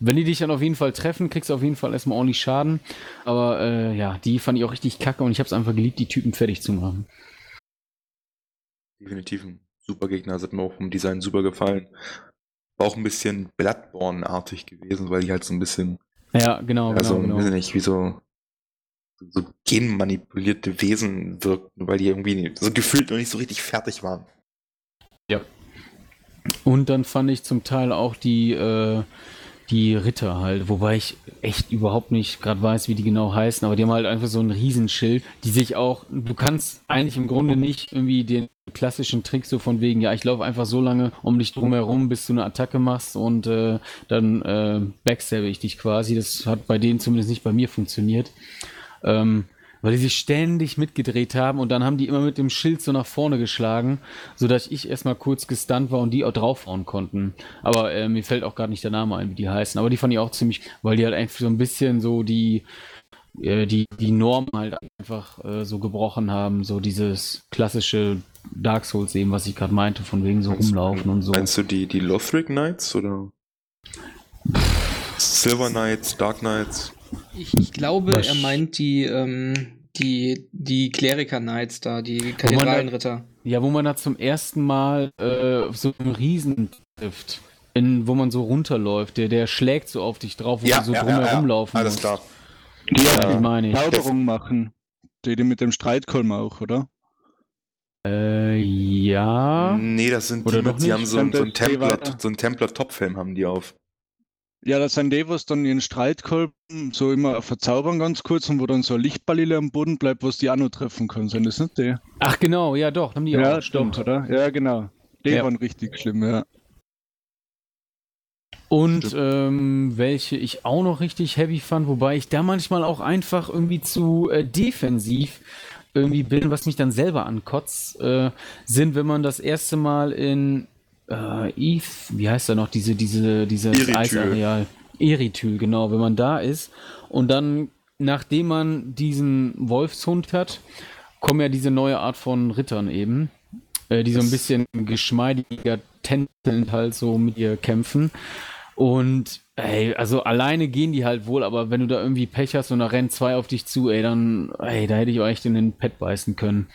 Wenn die dich dann auf jeden Fall treffen, kriegst du auf jeden Fall erstmal ordentlich Schaden. Aber äh, ja, die fand ich auch richtig kacke und ich habe es einfach geliebt, die Typen fertig zu machen. Definitiv ein super Gegner, das hat mir auch vom Design super gefallen. War auch ein bisschen Bloodborne-artig gewesen, weil die halt so ein bisschen, Ja, genau, also genau, weiß genau. ich nicht, wie so, so genmanipulierte Wesen wirkten, weil die irgendwie so gefühlt noch nicht so richtig fertig waren. Und dann fand ich zum Teil auch die, äh, die Ritter halt, wobei ich echt überhaupt nicht gerade weiß, wie die genau heißen, aber die haben halt einfach so ein Riesenschild, die sich auch, du kannst eigentlich im Grunde nicht irgendwie den klassischen Trick so von wegen, ja, ich laufe einfach so lange um dich drumherum, bis du eine Attacke machst und äh, dann äh, backstabbe ich dich quasi. Das hat bei denen zumindest nicht bei mir funktioniert. Ähm, weil die sich ständig mitgedreht haben und dann haben die immer mit dem Schild so nach vorne geschlagen, sodass ich erstmal kurz gestunt war und die auch draufhauen konnten. Aber äh, mir fällt auch gerade nicht der Name ein, wie die heißen. Aber die fand ich auch ziemlich, weil die halt einfach so ein bisschen so die, äh, die, die Norm halt einfach äh, so gebrochen haben. So dieses klassische Dark Souls eben, was ich gerade meinte, von wegen so Meinst- rumlaufen und so. Meinst du die, die Lothric Knights oder Silver Knights, Dark Knights? Ich, ich glaube, Was- er meint die, ähm, die, die Kleriker Knights da, die Kathedralenritter. Ja, wo man da zum ersten Mal äh, so einen Riesen trifft. In, wo man so runterläuft, der, der schlägt so auf dich drauf, wo du so drumherum laufen Alles musst. klar. Die Ja, ja, die meine ich. Zauberung machen. Die, die mit dem Streitkolben auch, oder? Äh, ja. Nee, das sind Oder die, mit, die haben so, einen- so einen weiter. so einen Templar-Topfilm haben die auf. Ja, das sind die, was dann ihren Streitkolben so immer verzaubern ganz kurz und wo dann so ein Lichtballile am Boden bleibt, was die auch noch treffen können. Sind das nicht die? Ach genau, ja doch, haben die auch. doch, oder? Ja, genau. Die Ja. waren richtig schlimm, ja. Und ähm, welche ich auch noch richtig heavy fand, wobei ich da manchmal auch einfach irgendwie zu äh, defensiv irgendwie bin, was mich dann selber ankotzt, äh, sind, wenn man das erste Mal in äh, Eve, wie heißt da noch, diese, diese, dieses Erithyl. Eisareal. Erithyl, genau, wenn man da ist und dann, nachdem man diesen Wolfshund hat, kommen ja diese neue Art von Rittern eben, äh, die so ein bisschen geschmeidiger tänzelnd halt so mit ihr kämpfen. Und ey, also alleine gehen die halt wohl, aber wenn du da irgendwie Pech hast und da rennen zwei auf dich zu, ey, dann, ey, da hätte ich echt in den Pet beißen können.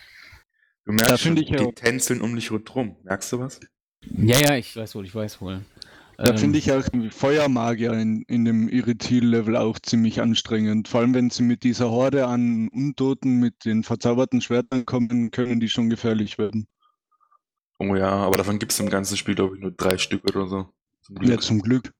Du merkst Da schon, die auch- tänzeln um dich rundherum. Merkst du was? Ja, ja, ich weiß wohl, ich weiß wohl. Da Ähm, finde ich auch Feuermagier in, in dem Irritil-Level auch ziemlich anstrengend. Vor allem, wenn sie mit dieser Horde an Untoten mit den verzauberten Schwertern kommen, können die schon gefährlich werden. Oh ja, aber davon gibt es im ganzen Spiel, glaube ich, nur drei Stück oder so. Zum Ja, zum Glück.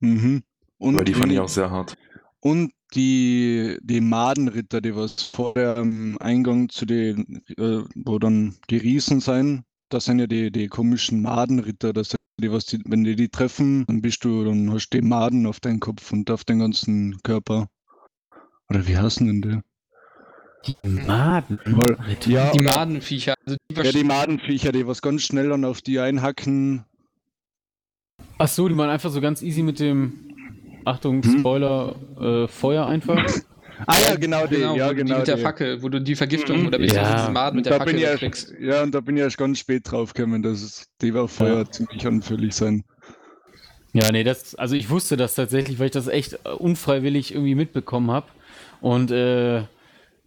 Mhm. Und, Aber die fand ich auch sehr hart. Und die, die Madenritter, die was vor dem Eingang zu den, äh, wo dann die Riesen sein, das sind ja die, die komischen Madenritter, das sind die, was die, wenn die die treffen, dann bist du, dann hast du die Maden auf deinem Kopf und auf den ganzen Körper. Oder wie heißen denn die? die Maden. Weil- ja, Die Madenviecher. Also die Ja, die Madenviecher, die was ganz schnell dann auf die einhacken. Ach so, die man einfach so ganz easy mit dem, Achtung, Hm? Spoiler, äh, Feuer einfach. Ah ja, genau die, genau, ja wo du genau die mit der die. Fackel, wo du die Vergiftung Mhm. oder beziehungsweise Ja. diese Maden mit der da bin Fackel ich wegkriegst. erst, ja, und da bin ich erst ganz spät drauf gekommen, dass es, die auf Feuer ziemlich anfällig sein. Ja, nee, das, also ich wusste das tatsächlich, weil ich das echt äh, unfreiwillig irgendwie mitbekommen habe. Und äh,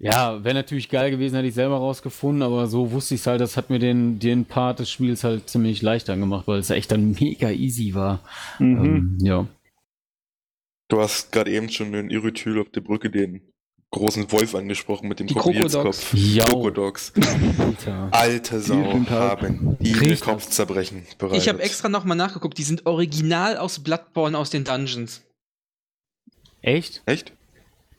ja, wäre natürlich geil gewesen, hätte ich selber rausgefunden, aber so wusste ich es halt, das hat mir den, den Part des Spiels halt ziemlich leichter gemacht, weil es ja echt dann mega easy war. Mhm. Ähm, ja. Du hast gerade eben schon in Irytyl auf der Brücke den großen Wolf angesprochen mit dem Krokodilskopf. Ja. Krokodogs. Alter. Alte Sau hart. haben die den Kopf zerbrechen bereitet. Ich habe extra nochmal nachgeguckt, die sind original aus Bloodborne aus den Dungeons. Echt? Echt?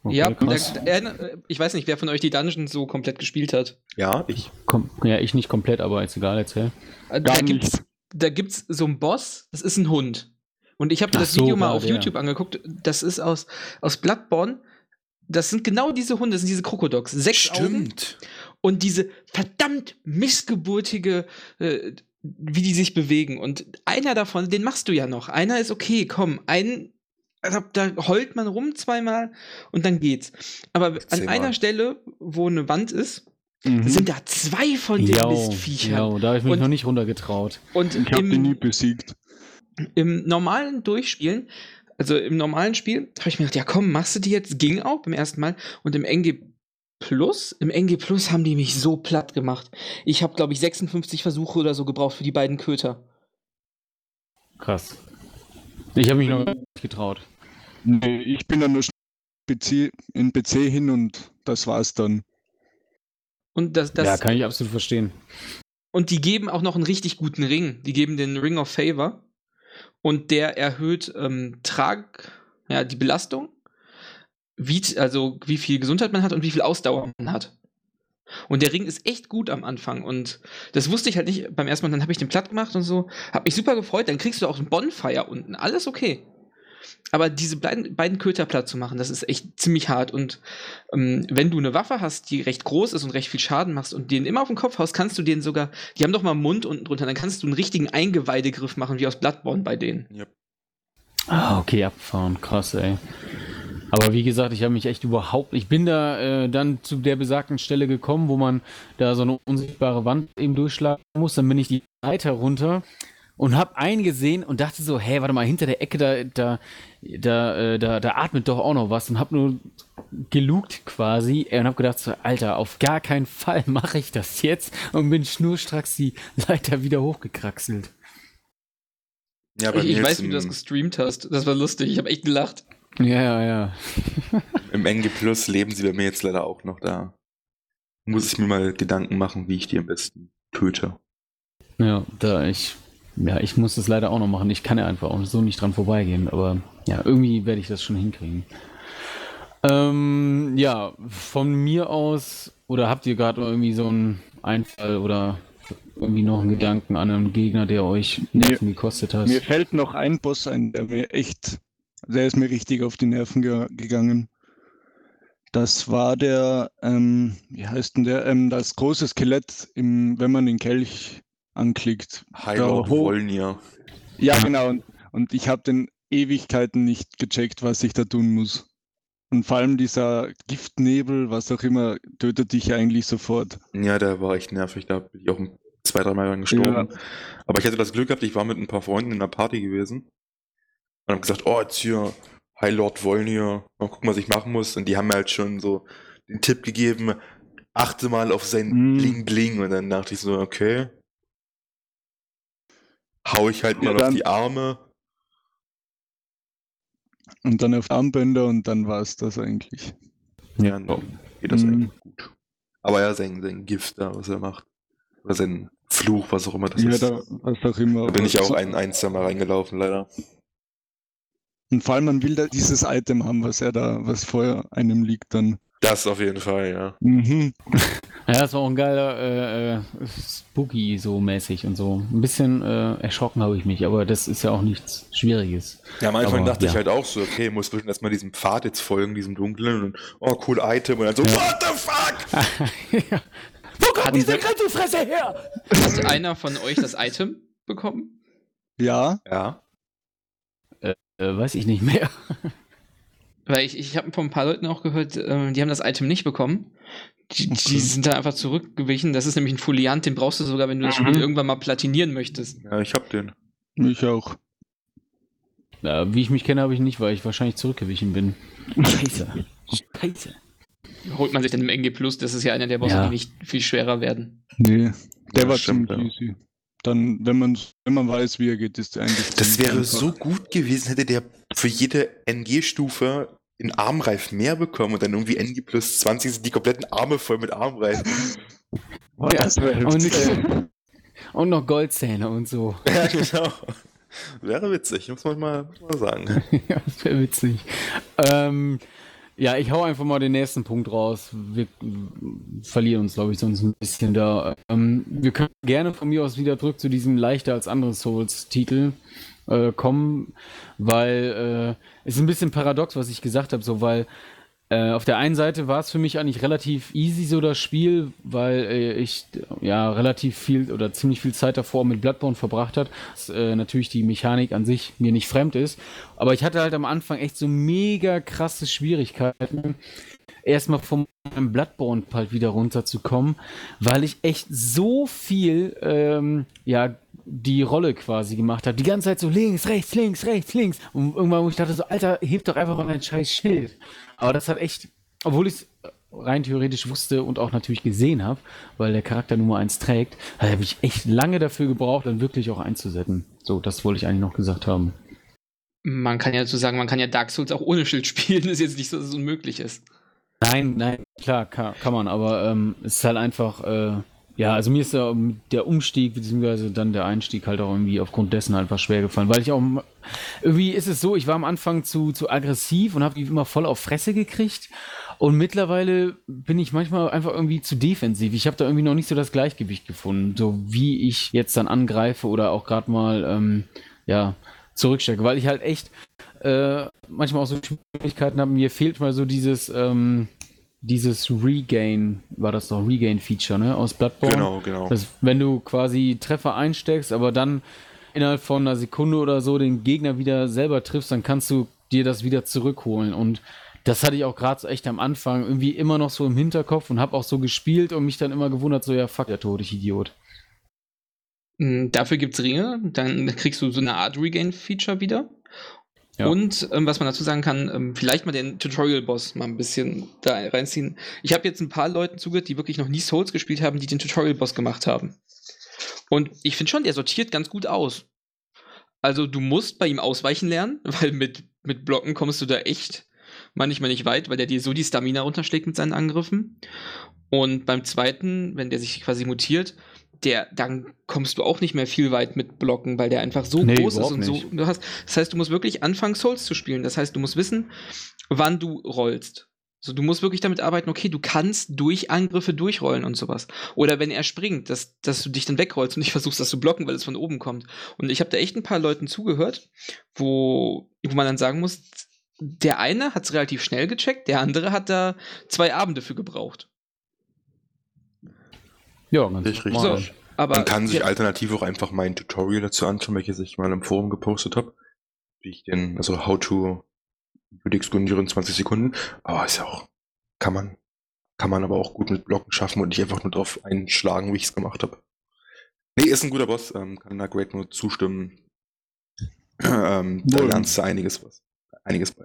Okay, ja, krass. da, äh, ich weiß nicht, wer von euch die Dungeons so komplett gespielt hat. Ja, ich. Komm, ja, ich nicht komplett, aber ist egal, erzähl. Äh, Gar Da nicht. gibt's, da gibt's so einen Boss, das ist ein Hund. Und ich habe das so, Video mal auf der. YouTube angeguckt. Das ist aus, aus Bloodborne. Das sind genau diese Hunde, das sind diese Krokodogs. Sechs Augen Stimmt. und diese verdammt missgeburtige, äh, wie die sich bewegen. Und einer davon, den machst du ja noch. Einer ist okay, komm, einen, also da heult man rum zweimal und dann geht's. Aber an einer Stelle, wo eine Wand ist, Mhm. sind da zwei von den Mistviechern. ja, da habe ich mich Und- noch nicht runtergetraut. Und Ich habe die nie im, besiegt. im normalen Durchspielen, also im normalen Spiel, habe ich mir gedacht, ja komm, machst du die jetzt? Ging auch beim ersten Mal. Und im NG Plus, im NG Plus haben die mich so platt gemacht. Ich habe, glaube ich, 56 Versuche oder so gebraucht für die beiden Köter. Krass. Ich habe mich noch nicht getraut. Nee, ich bin dann nur PC, in PC hin und das war's dann. Und das, das ja, kann ich absolut verstehen. Und die geben auch noch einen richtig guten Ring. Die geben den Ring of Favor. Und der erhöht ähm, Trag, ja, die Belastung, wie, also wie viel Gesundheit man hat und wie viel Ausdauer man hat. Und der Ring ist echt gut am Anfang. Und das wusste ich halt nicht beim ersten Mal. Dann habe ich den platt gemacht und so. Hab mich super gefreut. Dann kriegst du auch ein Bonfire unten. Alles okay. Aber diese beiden, beiden Köter platt zu machen, das ist echt ziemlich hart. Und ähm, wenn du eine Waffe hast, die recht groß ist und recht viel Schaden machst und den immer auf den Kopf haust, kannst du den sogar, die haben doch mal einen Mund unten drunter, dann kannst du einen richtigen Eingeweidegriff machen, wie aus Bloodborne bei denen. Ah, okay, abfahren. Krass, ey. Aber wie gesagt, ich habe mich echt überhaupt. Ich bin da äh, dann zu der besagten Stelle gekommen, wo man da so eine unsichtbare Wand eben durchschlagen muss. Dann bin ich die Leiter runter und habe einen gesehen und dachte so, hey, warte mal, hinter der Ecke, da, da, da, äh, da, da atmet doch auch noch was und habe nur gelugt quasi äh, und habe gedacht so, Alter, auf gar keinen Fall [LAUGHS] mache ich das jetzt und bin schnurstracks die Leiter wieder hochgekraxelt. Ja, bei Ich, ich weiß, wie du das gestreamt hast. Das war lustig. Ich habe echt gelacht. Ja, ja, ja. [LAUGHS] im NG Plus leben sie bei mir jetzt leider auch noch da. Muss ich mir mal Gedanken machen, wie ich die am besten töte. Ja, da ich, ja, ich muss das leider auch noch machen. Ich kann ja einfach auch so nicht dran vorbeigehen, aber ja, irgendwie werde ich das schon hinkriegen. Ähm, ja, von mir aus, oder habt ihr gerade irgendwie so einen Einfall oder irgendwie noch einen Gedanken an einen Gegner, der euch Nerven gekostet hat? Mir fällt noch ein Boss ein, der mir echt, der ist mir richtig auf die Nerven ge gegangen. Das war der, ähm, wie heißt denn der, ähm, das große Skelett, im, wenn man den Kelch anklickt. Lord hoch- Volnir. Ja, genau. Und, und ich habe den Ewigkeiten nicht gecheckt, was ich da tun muss. Und vor allem dieser Giftnebel, was auch immer, tötet dich eigentlich sofort. Ja, der war echt nervig. Da bin ich auch zwei, dreimal dran gestorben. Aber ich hatte das Glück gehabt, ich war mit ein paar Freunden in einer Party gewesen. Und haben gesagt, oh, jetzt hier High Lord Volnir. Mal gucken, was ich machen muss. Und die haben mir halt schon so den Tipp gegeben, achte mal auf sein Mm. Bling Bling. Und dann dachte ich so, okay. Hau ich halt Ja, mal auf dann- die Arme. Und dann auf Armbänder und dann war es das eigentlich. Ja, dann geht das Mm. eigentlich gut. Aber ja, sein, sein Gift da, was er macht. Oder sein Fluch, was auch immer das ja, ist. da, was auch immer. Da bin ich auch ein, ein, zwei Mal reingelaufen, leider. Und vor allem, man will da dieses Item haben, was er da, was vor einem liegt dann. Das auf jeden Fall, ja. Mhm. [LAUGHS] Ja, das war auch ein geiler äh, äh, Spooky so mäßig und so. Ein bisschen äh, erschrocken habe ich mich, aber das ist ja auch nichts Schwieriges. Ja, am Anfang Aber, dachte ich ja. halt auch so, okay, muss bestimmt erstmal diesem Pfad jetzt folgen, diesem dunklen und oh, cool Item und dann so, Ja. what the fuck? [LAUGHS] ja. Wo kommt Hatten diese wir- ganze Fresse her? Hat einer von euch das Item bekommen? Ja, Ja. Äh, weiß ich nicht mehr. [LAUGHS] Weil ich, ich habe von ein paar Leuten auch gehört, ähm, die haben das Item nicht bekommen. Die, Okay. die sind da einfach zurückgewichen. Das ist nämlich ein Foliant, den brauchst du sogar, wenn du das Mhm. Spiel irgendwann mal platinieren möchtest. Ja, ich hab den. ich auch. Ja, wie ich mich kenne, habe ich nicht, weil ich wahrscheinlich zurückgewichen bin. Scheiße. Scheiße. Holt man sich dann im NG Plus, das ist ja einer der Bosse, Ja. die nicht viel schwerer werden. Nee, der Ja, war stimmt, ziemlich easy. Dann, wenn man, wenn man weiß, wie er geht, ist der eigentlich. Das wäre einfach. so gut gewesen, hätte der für jede NG-Stufe in Armreif mehr bekommen und dann irgendwie NG plus 20 sind die kompletten Arme voll mit Armreifen. Oh, das wäre Und, äh, [LAUGHS] und noch Goldzähne und so. [LAUGHS] ja, genau. Wäre witzig, muss man mal, man sagen. [LAUGHS] ja, das wäre witzig. Ähm, ja, ich hau einfach mal den nächsten Punkt raus. Wir äh, verlieren uns, glaube ich, sonst ein bisschen da. Ähm, wir können gerne von mir aus wieder zurück zu diesem leichter als andere Souls-Titel äh, kommen, weil äh, es ist ein bisschen paradox, was ich gesagt habe, so weil Äh, auf der einen Seite war es für mich eigentlich relativ easy so das Spiel, weil äh, ich ja relativ viel oder ziemlich viel Zeit davor mit Bloodborne verbracht hat. Dass, äh, natürlich die Mechanik an sich mir nicht fremd ist, aber ich hatte halt am Anfang echt so mega krasse Schwierigkeiten, erstmal vom Bloodborne halt wieder runterzukommen, weil ich echt so viel ähm, ja die Rolle quasi gemacht habe. Die ganze Zeit so links, rechts, links, rechts, links. Und irgendwann, wo ich dachte so, Alter, heb doch einfach mal dein scheiß Schild. Aber das hat echt, obwohl ich es rein theoretisch wusste und auch natürlich gesehen habe, weil der Charakter Nummer 1 trägt, habe ich echt lange dafür gebraucht, dann wirklich auch einzusetzen. So, das wollte ich eigentlich noch gesagt haben. Man kann ja dazu sagen, man kann ja Dark Souls auch ohne Schild spielen, [LAUGHS] ist jetzt nicht so, dass es unmöglich ist. Nein, nein, klar, kann, kann man, aber ähm, es ist halt einfach, äh, ja, also mir ist der, der Umstieg beziehungsweise dann der Einstieg halt auch irgendwie aufgrund dessen einfach schwer gefallen, weil ich auch irgendwie ist es so, ich war am Anfang zu, zu aggressiv und habe die immer voll auf Fresse gekriegt und mittlerweile bin ich manchmal einfach irgendwie zu defensiv. Ich habe da irgendwie noch nicht so das Gleichgewicht gefunden, so wie ich jetzt dann angreife oder auch gerade mal ähm, ja zurückstecke, weil ich halt echt äh, manchmal auch so Schwierigkeiten habe. Mir fehlt mal so dieses ähm, dieses Regain, war das doch Regain-Feature, ne, aus Bloodborne. Genau, genau. Das, wenn du quasi Treffer einsteckst, aber dann innerhalb von einer Sekunde oder so den Gegner wieder selber triffst, dann kannst du dir das wieder zurückholen. Und das hatte ich auch gerade echt am Anfang irgendwie immer noch so im Hinterkopf und habe auch so gespielt und mich dann immer gewundert, so, ja, fuck, der Tod, ich Idiot. Mm, dafür gibt's Ringe, dann kriegst du so eine Art Regain-Feature wieder. Ja. Und ähm, was man dazu sagen kann, ähm, vielleicht mal den Tutorial-Boss mal ein bisschen da reinziehen. Ich habe jetzt ein paar Leuten zugehört, die wirklich noch nie Souls gespielt haben, die den Tutorial-Boss gemacht haben. Und ich finde schon, der sortiert ganz gut aus. Also du musst bei ihm ausweichen lernen, [LAUGHS] weil mit, mit Blocken kommst du da echt manchmal nicht weit, weil der dir so die Stamina runterschlägt mit seinen Angriffen. Und beim zweiten, wenn der sich quasi mutiert, der, dann kommst du auch nicht mehr viel weit mit Blocken, weil der einfach so nee, groß ist und so. Du hast, das heißt, du musst wirklich anfangen, Souls zu spielen. Das heißt, du musst wissen, wann du rollst. Also du musst wirklich damit arbeiten, okay, du kannst durch Angriffe durchrollen und sowas. Oder wenn er springt, dass, dass du dich dann wegrollst und nicht [LAUGHS] versuchst, das zu blocken, weil es von oben kommt. Und ich habe da echt ein paar Leuten zugehört, wo, wo man dann sagen muss, der eine hat es relativ schnell gecheckt, der andere hat da zwei Abende für gebraucht. Ja, ganz richtig. So, aber Man kann sich ja. alternativ auch einfach mein Tutorial dazu anschauen, welches ich mal im Forum gepostet habe. Wie ich den, also how to UDX Gunjir in 20 Sekunden. Aber ist ja auch, kann man, kann man aber auch gut mit Blocken schaffen und nicht einfach nur drauf einschlagen, wie ich es gemacht habe. Nee, ist ein guter Boss, ähm, kann da Great nur zustimmen. [CLEARS THROAT] ähm, da lernst du einiges was. Einiges bei.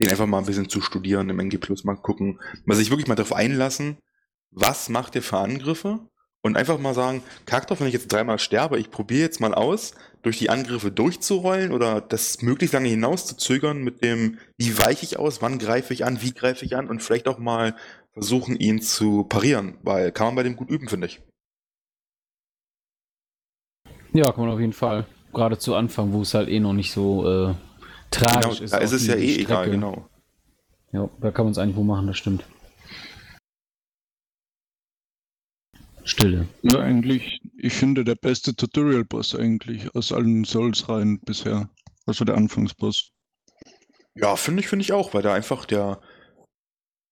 Den einfach mal ein bisschen zu studieren, im NG Plus mal gucken, mal sich wirklich mal darauf einlassen, was macht ihr für Angriffe? Und einfach mal sagen, kack doch, wenn ich jetzt dreimal sterbe, ich probiere jetzt mal aus, durch die Angriffe durchzurollen oder das möglichst lange hinaus zu zögern mit dem, wie weiche ich aus, wann greife ich an, wie greife ich an und vielleicht auch mal versuchen, ihn zu parieren, weil kann man bei dem gut üben, finde ich. Ja, kann man auf jeden Fall. Gerade zu Anfang, wo es halt eh noch nicht so äh, tragisch genau, ist. Da ist es ja eh Strecke. egal, genau. Ja, da kann man es eigentlich wo machen, das stimmt. Stille. Ja, eigentlich, ich finde der beste Tutorial-Boss eigentlich aus allen Souls-Reihen bisher. Also der Anfangsboss. Ja, finde ich, finde ich auch, weil der einfach, der,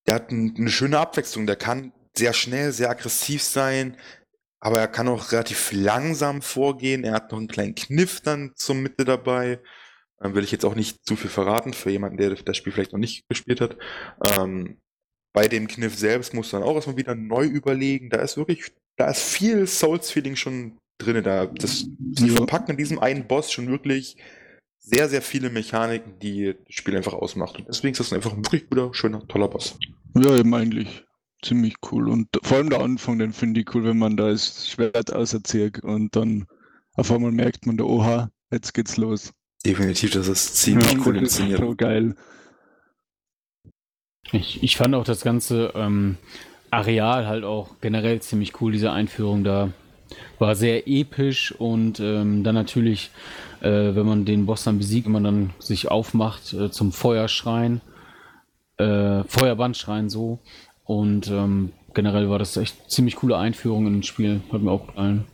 der hat ein, eine schöne Abwechslung. Der kann sehr schnell, sehr aggressiv sein, aber er kann auch relativ langsam vorgehen. Er hat noch einen kleinen Kniff dann zur Mitte dabei. Ähm, will ich jetzt auch nicht zu viel verraten für jemanden, der das Spiel vielleicht noch nicht gespielt hat. Ähm, bei dem Kniff selbst musst du dann auch erstmal wieder neu überlegen. Da ist wirklich da ist viel Souls-Feeling schon drin. Da, das, sie verpacken in diesem einen Boss schon wirklich sehr, sehr viele Mechaniken, die das Spiel einfach ausmacht. Und deswegen ist das einfach ein wirklich guter, schöner, toller Boss. Ja, eben eigentlich ziemlich cool. Und vor allem der Anfang, den finde ich cool, wenn man da das Schwert auserzieht und dann auf einmal merkt man da, oha, jetzt geht's los. Definitiv, das ist ziemlich ja, cool inszeniert. So geil. Ich, ich fand auch das ganze ähm, Areal halt auch generell ziemlich cool, diese Einführung da. War sehr episch und ähm, dann natürlich, äh, wenn man den Boss dann besiegt, man dann sich aufmacht äh, zum Feuerschrein, äh, Feuerbandschrein so. Und ähm, generell war das echt ziemlich coole Einführung in das Spiel. Hat mir auch gefallen.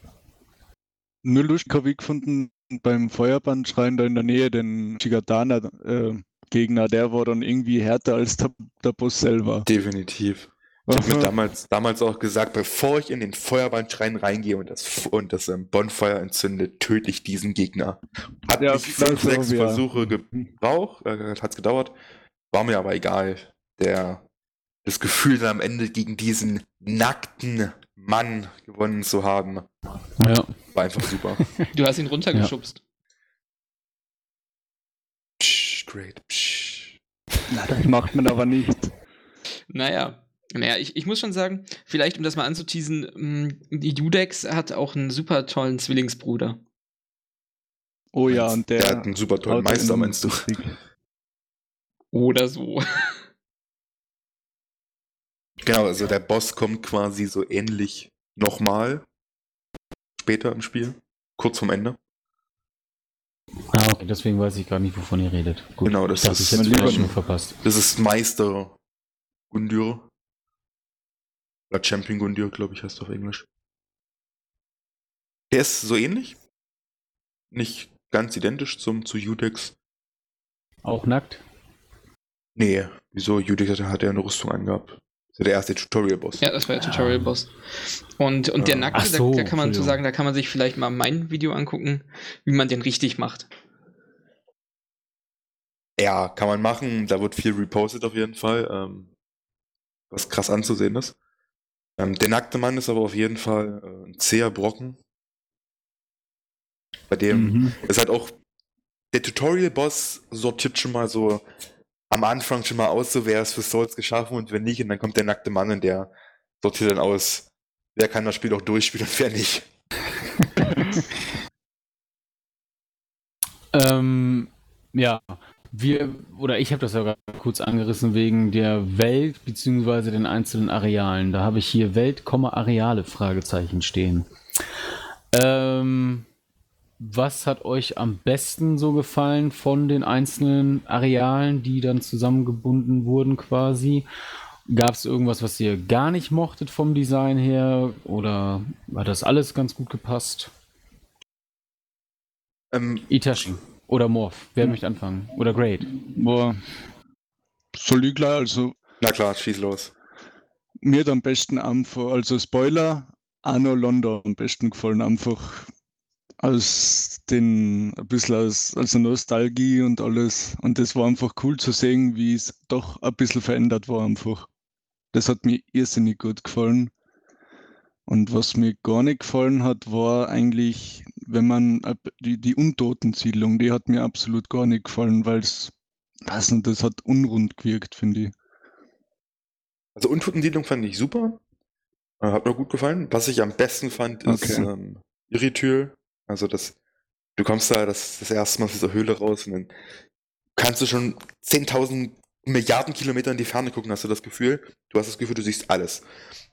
Nur Lust habe ich gefunden, beim Feuerbandschrein da in der Nähe den Shigadana äh, Gegner, der war dann irgendwie härter als der, der Boss selber. Definitiv. Ich habe mir damals, damals auch gesagt, bevor ich in den Feuerwandschrein reingehe und das, und das ähm, Bonfire entzünde, töte ich diesen Gegner. Hat Ja, mich fünf, sechs ja. Versuche gebraucht, äh, hat's gedauert. War mir aber egal. Der, das Gefühl dann am Ende gegen diesen nackten Mann gewonnen zu haben, Ja. war einfach super. Du hast ihn runtergeschubst. Psch, great. Psch. Na, das macht man aber nicht. Naja. Naja, ich, ich muss schon sagen, vielleicht um das mal anzuteasen, mh, die Judex hat auch einen super tollen Zwillingsbruder. Oh ja, und der, Der hat einen super tollen Meister, in- meinst du? Oder so. Genau, also der Boss kommt quasi so ähnlich nochmal später im Spiel, kurz vorm Ende. Ah, okay, deswegen weiß ich gar nicht, wovon ihr redet. Gut. Genau, das ich dachte, ist- ich Lieber- schon verpasst. Das ist Meister Gundyr. Oder Champion Gundyr, glaube ich, heißt auf Englisch. Der ist so ähnlich. Nicht ganz identisch zum zu Udex. Auch nackt? Nee, wieso? Udex hat, hat ja eine Rüstung angehabt. Das ist ja der erste Tutorial-Boss. Ja, das war der Tutorial-Boss. Und, und der Ah. Nackte, so, da, da kann man zu Entschuldigung. sagen, da kann man sich vielleicht mal mein Video angucken, wie man den richtig macht. Ja, kann man machen. Da wird viel repostet auf jeden Fall. Ähm, was krass anzusehen ist. Ähm, der nackte Mann ist aber auf jeden Fall äh, ein zäher Brocken. Bei dem Mhm. ist halt auch der Tutorial-Boss sortiert schon mal so am Anfang schon mal aus, so wer ist für Souls geschaffen und wer nicht. Und dann kommt der nackte Mann und der sortiert dann aus, wer kann das Spiel auch durchspielen und wer nicht. [LAUGHS] Ähm, ja, wir, oder ich habe das ja gerade kurz angerissen wegen der Welt beziehungsweise den einzelnen Arealen. Da habe ich hier Welt, Areale, Fragezeichen stehen. Ähm, was hat euch am besten so gefallen von den einzelnen Arealen, die dann zusammengebunden wurden quasi? Gab es irgendwas, was ihr gar nicht mochtet vom Design her? Oder hat das alles ganz gut gepasst? Ähm, Itachi oder Morph. Wer möchte anfangen? Oder Great. Boah. Soll ich gleich, also na klar, schieß los. mir hat am besten einfach, also Spoiler, Anno London am besten gefallen, einfach aus den, ein bisschen aus, der Nostalgie und alles. Und das war einfach cool zu sehen, wie es doch ein bisschen verändert war einfach. Das hat mir irrsinnig gut gefallen. Und was mir gar nicht gefallen hat, war eigentlich, wenn man ab- die, die Untotensiedlung, die hat mir absolut gar nicht gefallen, weil es, weiß nicht, das hat unrund gewirkt, finde ich. Also Untotensiedlung fand ich super. Äh, hat mir gut gefallen. Was ich am besten fand, ist Okay. ähm, Irrityl. Also das, du kommst da das, das erste Mal aus dieser Höhle raus und dann kannst du schon 10.000 Milliarden Kilometer in die Ferne gucken, hast du das Gefühl. Du hast das Gefühl, du siehst alles.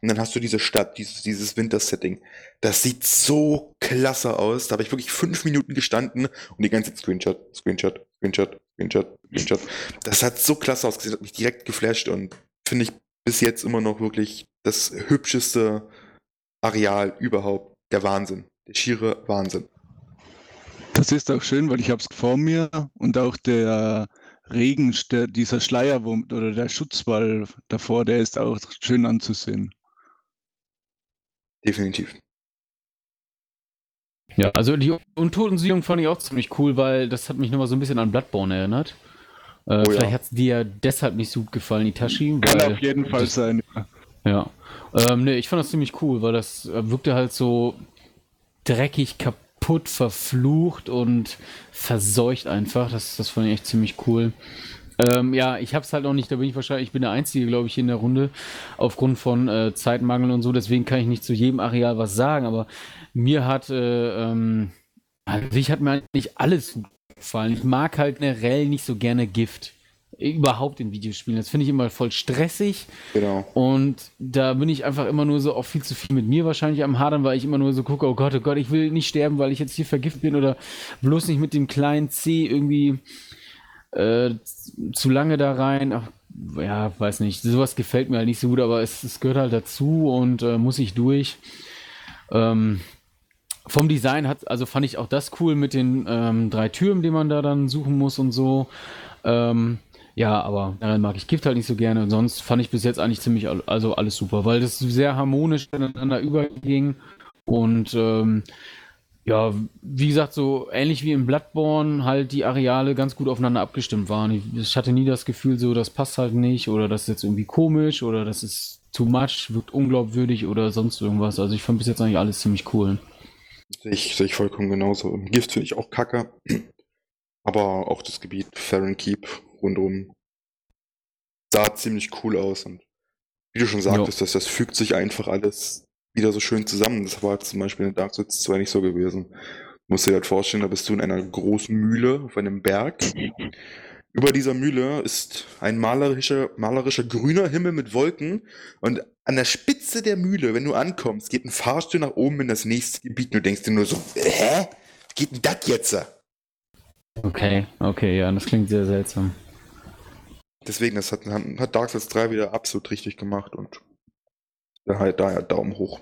Und dann hast du diese Stadt, dieses, dieses Wintersetting. Das sieht so klasse aus. Da habe ich wirklich fünf Minuten gestanden und die ganze Zeit Screenshot, Screenshot, Screenshot, Screenshot, Screenshot. Das hat so klasse ausgesehen, hat mich direkt geflasht und finde ich bis jetzt immer noch wirklich das hübscheste Areal überhaupt. Der Wahnsinn. Der schiere Wahnsinn. Das ist auch schön, weil ich habe es vor mir und auch der Regen, der, dieser Schleier wo, oder der Schutzwall davor, der ist auch schön anzusehen. Definitiv. Ja, also die Untotensiedlung fand ich auch ziemlich cool, weil das hat mich nochmal so ein bisschen an Bloodborne erinnert. Äh, Oh ja. vielleicht hat es dir deshalb nicht so gut gefallen, Itachi. Kann weil auf jeden Fall das- sein. ja. Ja. Ähm, nee, ich fand das ziemlich cool, weil das äh, wirkte halt so dreckig, kaputt, verflucht und verseucht einfach. Das, das fand ich echt ziemlich cool. Ähm, ja, ich hab's halt noch nicht, da bin ich wahrscheinlich, ich bin der Einzige, glaube ich, in der Runde, aufgrund von äh, Zeitmangel und so, deswegen kann ich nicht zu jedem Areal was sagen, aber mir hat, äh, ähm, an sich hat mir eigentlich alles gefallen. Ich mag halt generell nicht so gerne Gift. Überhaupt in Videospielen. Das finde ich immer voll stressig. Genau. Und da bin ich einfach immer nur so auch viel zu viel mit mir wahrscheinlich am Hadern, weil ich immer nur so gucke, oh Gott, oh Gott, ich will nicht sterben, weil ich jetzt hier vergiftet bin oder bloß nicht mit dem kleinen C irgendwie äh, zu lange da rein. Ach, ja, weiß nicht. Sowas gefällt mir halt nicht so gut, aber es, es gehört halt dazu und äh, muss ich durch. Ähm, vom Design hat, also fand ich auch das cool mit den ähm, drei Türen, die man da dann suchen muss und so. Ähm, ja, aber daran mag ich Gift halt nicht so gerne. Und sonst fand ich bis jetzt eigentlich ziemlich, also alles super, weil das sehr harmonisch ineinander überging. Und ähm, ja, wie gesagt, so ähnlich wie in Bloodborne halt die Areale ganz gut aufeinander abgestimmt waren. Ich, ich hatte nie das Gefühl, so das passt halt nicht oder das ist jetzt irgendwie komisch oder das ist too much, wirkt unglaubwürdig oder sonst irgendwas. Also ich fand bis jetzt eigentlich alles ziemlich cool. Sehe ich, sehe ich vollkommen genauso. Gift finde ich auch kacke. Aber auch das Gebiet Farron Keep rundum sah ziemlich cool aus. Und wie du schon sagtest, das, das fügt sich einfach alles wieder so schön zusammen. Das war zum Beispiel in Dark Souls 2 nicht so gewesen. Du musst dir halt vorstellen, da bist du in einer großen Mühle auf einem Berg. Über dieser Mühle ist ein malerischer, malerischer grüner Himmel mit Wolken und an der Spitze der Mühle, wenn du ankommst, geht ein Fahrstuhl nach oben in das nächste Gebiet und du denkst dir nur so, hä? Wie geht denn das jetzt? Okay, okay, ja, das klingt sehr seltsam. Deswegen, das hat, hat Dark Souls 3 wieder absolut richtig gemacht und daher, daher Daumen hoch.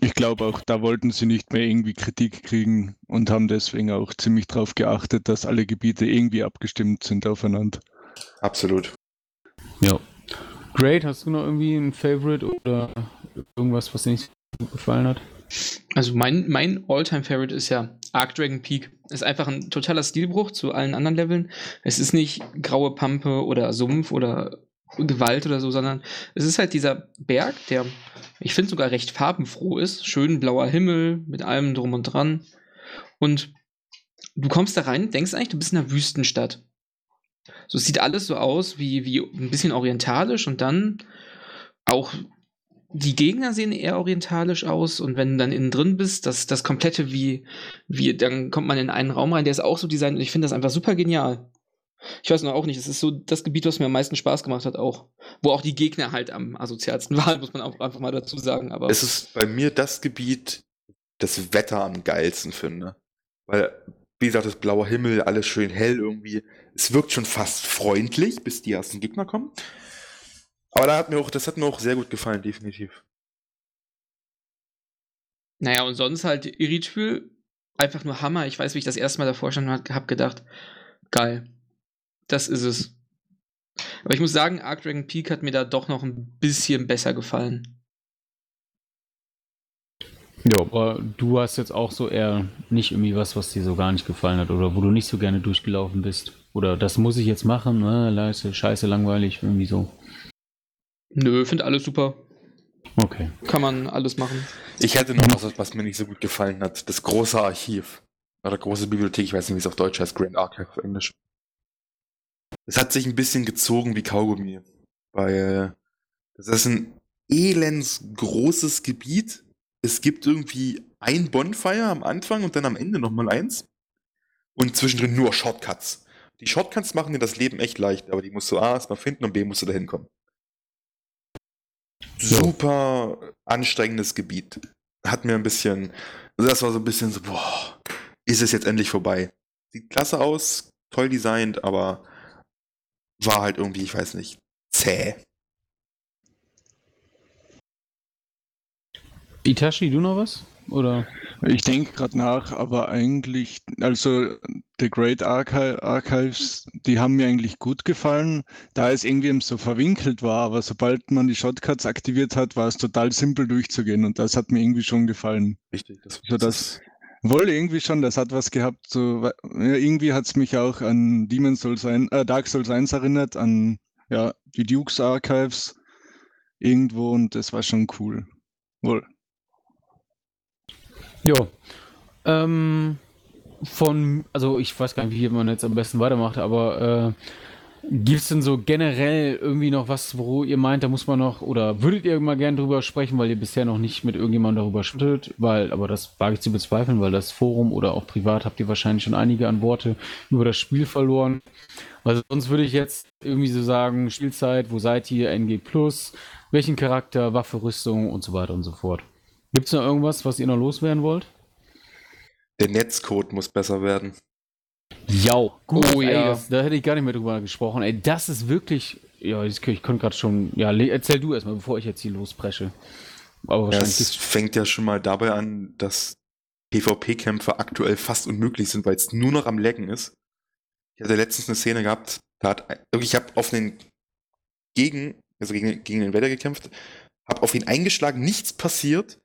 Ich glaube auch, da wollten sie nicht mehr irgendwie Kritik kriegen und haben deswegen auch ziemlich darauf geachtet, dass alle Gebiete irgendwie abgestimmt sind aufeinander. Absolut. Ja. Great, hast du noch irgendwie ein Favorite oder irgendwas, was dir nicht so gut gefallen hat? Also mein, mein All-Time-Favorite ist ja Arc Dragon Peak. Ist einfach ein totaler Stilbruch zu allen anderen Leveln. Es ist nicht graue Pampe oder Sumpf oder Gewalt oder so, sondern es ist halt dieser Berg, der, ich finde, sogar recht farbenfroh ist. Schön blauer Himmel mit allem drum und dran. Und du kommst da rein, denkst eigentlich, du bist in einer Wüstenstadt. So es sieht alles so aus wie, wie ein bisschen orientalisch und dann auch die Gegner sehen eher orientalisch aus und wenn du dann innen drin bist, das, das komplette wie, wie, dann kommt man in einen Raum rein, der ist auch so designt und ich finde das einfach super genial. Ich weiß noch auch nicht, es ist so das Gebiet, was mir am meisten Spaß gemacht hat, auch. Wo auch die Gegner halt am asozialsten [LAUGHS] waren, muss man auch einfach mal dazu sagen. Aber es ist bei mir das Gebiet, das Wetter am geilsten finde. Weil, wie gesagt, das blaue Himmel, alles schön hell irgendwie. Es wirkt schon fast freundlich, bis die ersten Gegner kommen. Aber da hat mir auch, das hat mir auch sehr gut gefallen, definitiv. Naja, und sonst halt Iritschwül, einfach nur Hammer. Ich weiß, wie ich das erste Mal davor schon habe gedacht, geil. Das ist es. Aber ich muss sagen, Arc Dragon Peak hat mir da doch noch ein bisschen besser gefallen. Ja, aber du hast jetzt auch so eher nicht irgendwie was, was dir so gar nicht gefallen hat oder wo du nicht so gerne durchgelaufen bist. Oder das muss ich jetzt machen, ne? Leise, scheiße, langweilig, irgendwie so. Nö, finde alles super. Okay. Kann man alles machen. Ich hätte noch was, was mir nicht so gut gefallen hat. Das große Archiv. Oder große Bibliothek, ich weiß nicht, wie es auf Deutsch heißt, Grand Archive auf Englisch. Es hat sich ein bisschen gezogen wie Kaugummi. Weil das ist ein elends großes Gebiet. Es gibt irgendwie ein Bonfire am Anfang und dann am Ende nochmal eins. Und zwischendrin nur Shortcuts. Die Shortcuts machen dir das Leben echt leicht, aber die musst du A erstmal finden und B musst du da Super anstrengendes Gebiet. Hat mir ein bisschen, also das war so ein bisschen so, boah, ist es jetzt endlich vorbei. Sieht klasse aus, toll designt, aber war halt irgendwie, ich weiß nicht, zäh. Itachi, du noch was? Oder? Ich denke gerade nach, aber eigentlich, also The Great Archi Archives, die haben mir eigentlich gut gefallen, da es irgendwie so verwinkelt war, aber sobald man die Shortcuts aktiviert hat, war es total simpel durchzugehen und das hat mir irgendwie schon gefallen. Richtig. Das, also das wohl irgendwie schon, das hat was gehabt, so irgendwie hat es mich auch an Demon Souls ein, äh, Dark Souls 1 erinnert, an ja, die Dukes Archives irgendwo und das war schon cool. Wohl. Ja. Ähm, von, also ich weiß gar nicht, wie man jetzt am besten weitermacht, aber äh, gibt es denn so generell irgendwie noch was, wo ihr meint, da muss man noch, oder würdet ihr mal gerne drüber sprechen, weil ihr bisher noch nicht mit irgendjemandem darüber schüttelt, weil, aber das wage ich zu bezweifeln, weil das Forum oder auch privat habt ihr wahrscheinlich schon einige an Worte über das Spiel verloren. Also sonst würde ich jetzt irgendwie so sagen, Spielzeit, wo seid ihr, NG Plus, welchen Charakter, Waffe, Rüstung und so weiter und so fort. Gibt es noch irgendwas, was ihr noch loswerden wollt? Der Netzcode muss besser werden. Ja, gut. Oh, ey, ja. Das, da hätte ich gar nicht mehr drüber gesprochen. Ey, das ist wirklich. Ja, ich, ich konnte gerade schon. Ja, erzähl du erstmal, bevor ich jetzt hier lospresche. Aber wahrscheinlich es fängt ja schon mal dabei an, dass PvP-Kämpfe aktuell fast unmöglich sind, weil es nur noch am Lecken ist. Ich hatte letztens eine Szene gehabt, da hat, wirklich, ich habe auf den Gegen, also gegen, gegen den Wetter gekämpft, habe auf ihn eingeschlagen, nichts passiert.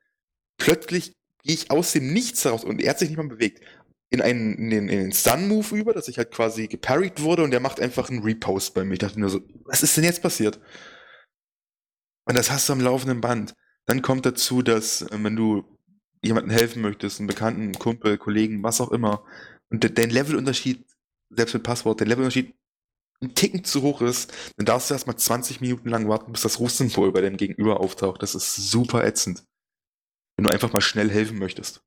Plötzlich gehe ich aus dem Nichts heraus und er hat sich nicht mal bewegt. In einen, in den, in den Stun-Move über, dass ich halt quasi geparried wurde und der macht einfach einen Repost bei mir. Ich dachte nur so, was ist denn jetzt passiert? Und das hast du am laufenden Band. Dann kommt dazu, dass, äh, wenn du jemandem helfen möchtest, einen Bekannten, einen Kumpel, Kollegen, was auch immer, und de dein Levelunterschied, selbst mit Passwort, der Levelunterschied ein Ticken zu hoch ist, dann darfst du erstmal 20 Minuten lang warten, bis das Rufsymbol bei deinem Gegenüber auftaucht. Das ist super ätzend. Wenn du einfach mal schnell helfen möchtest.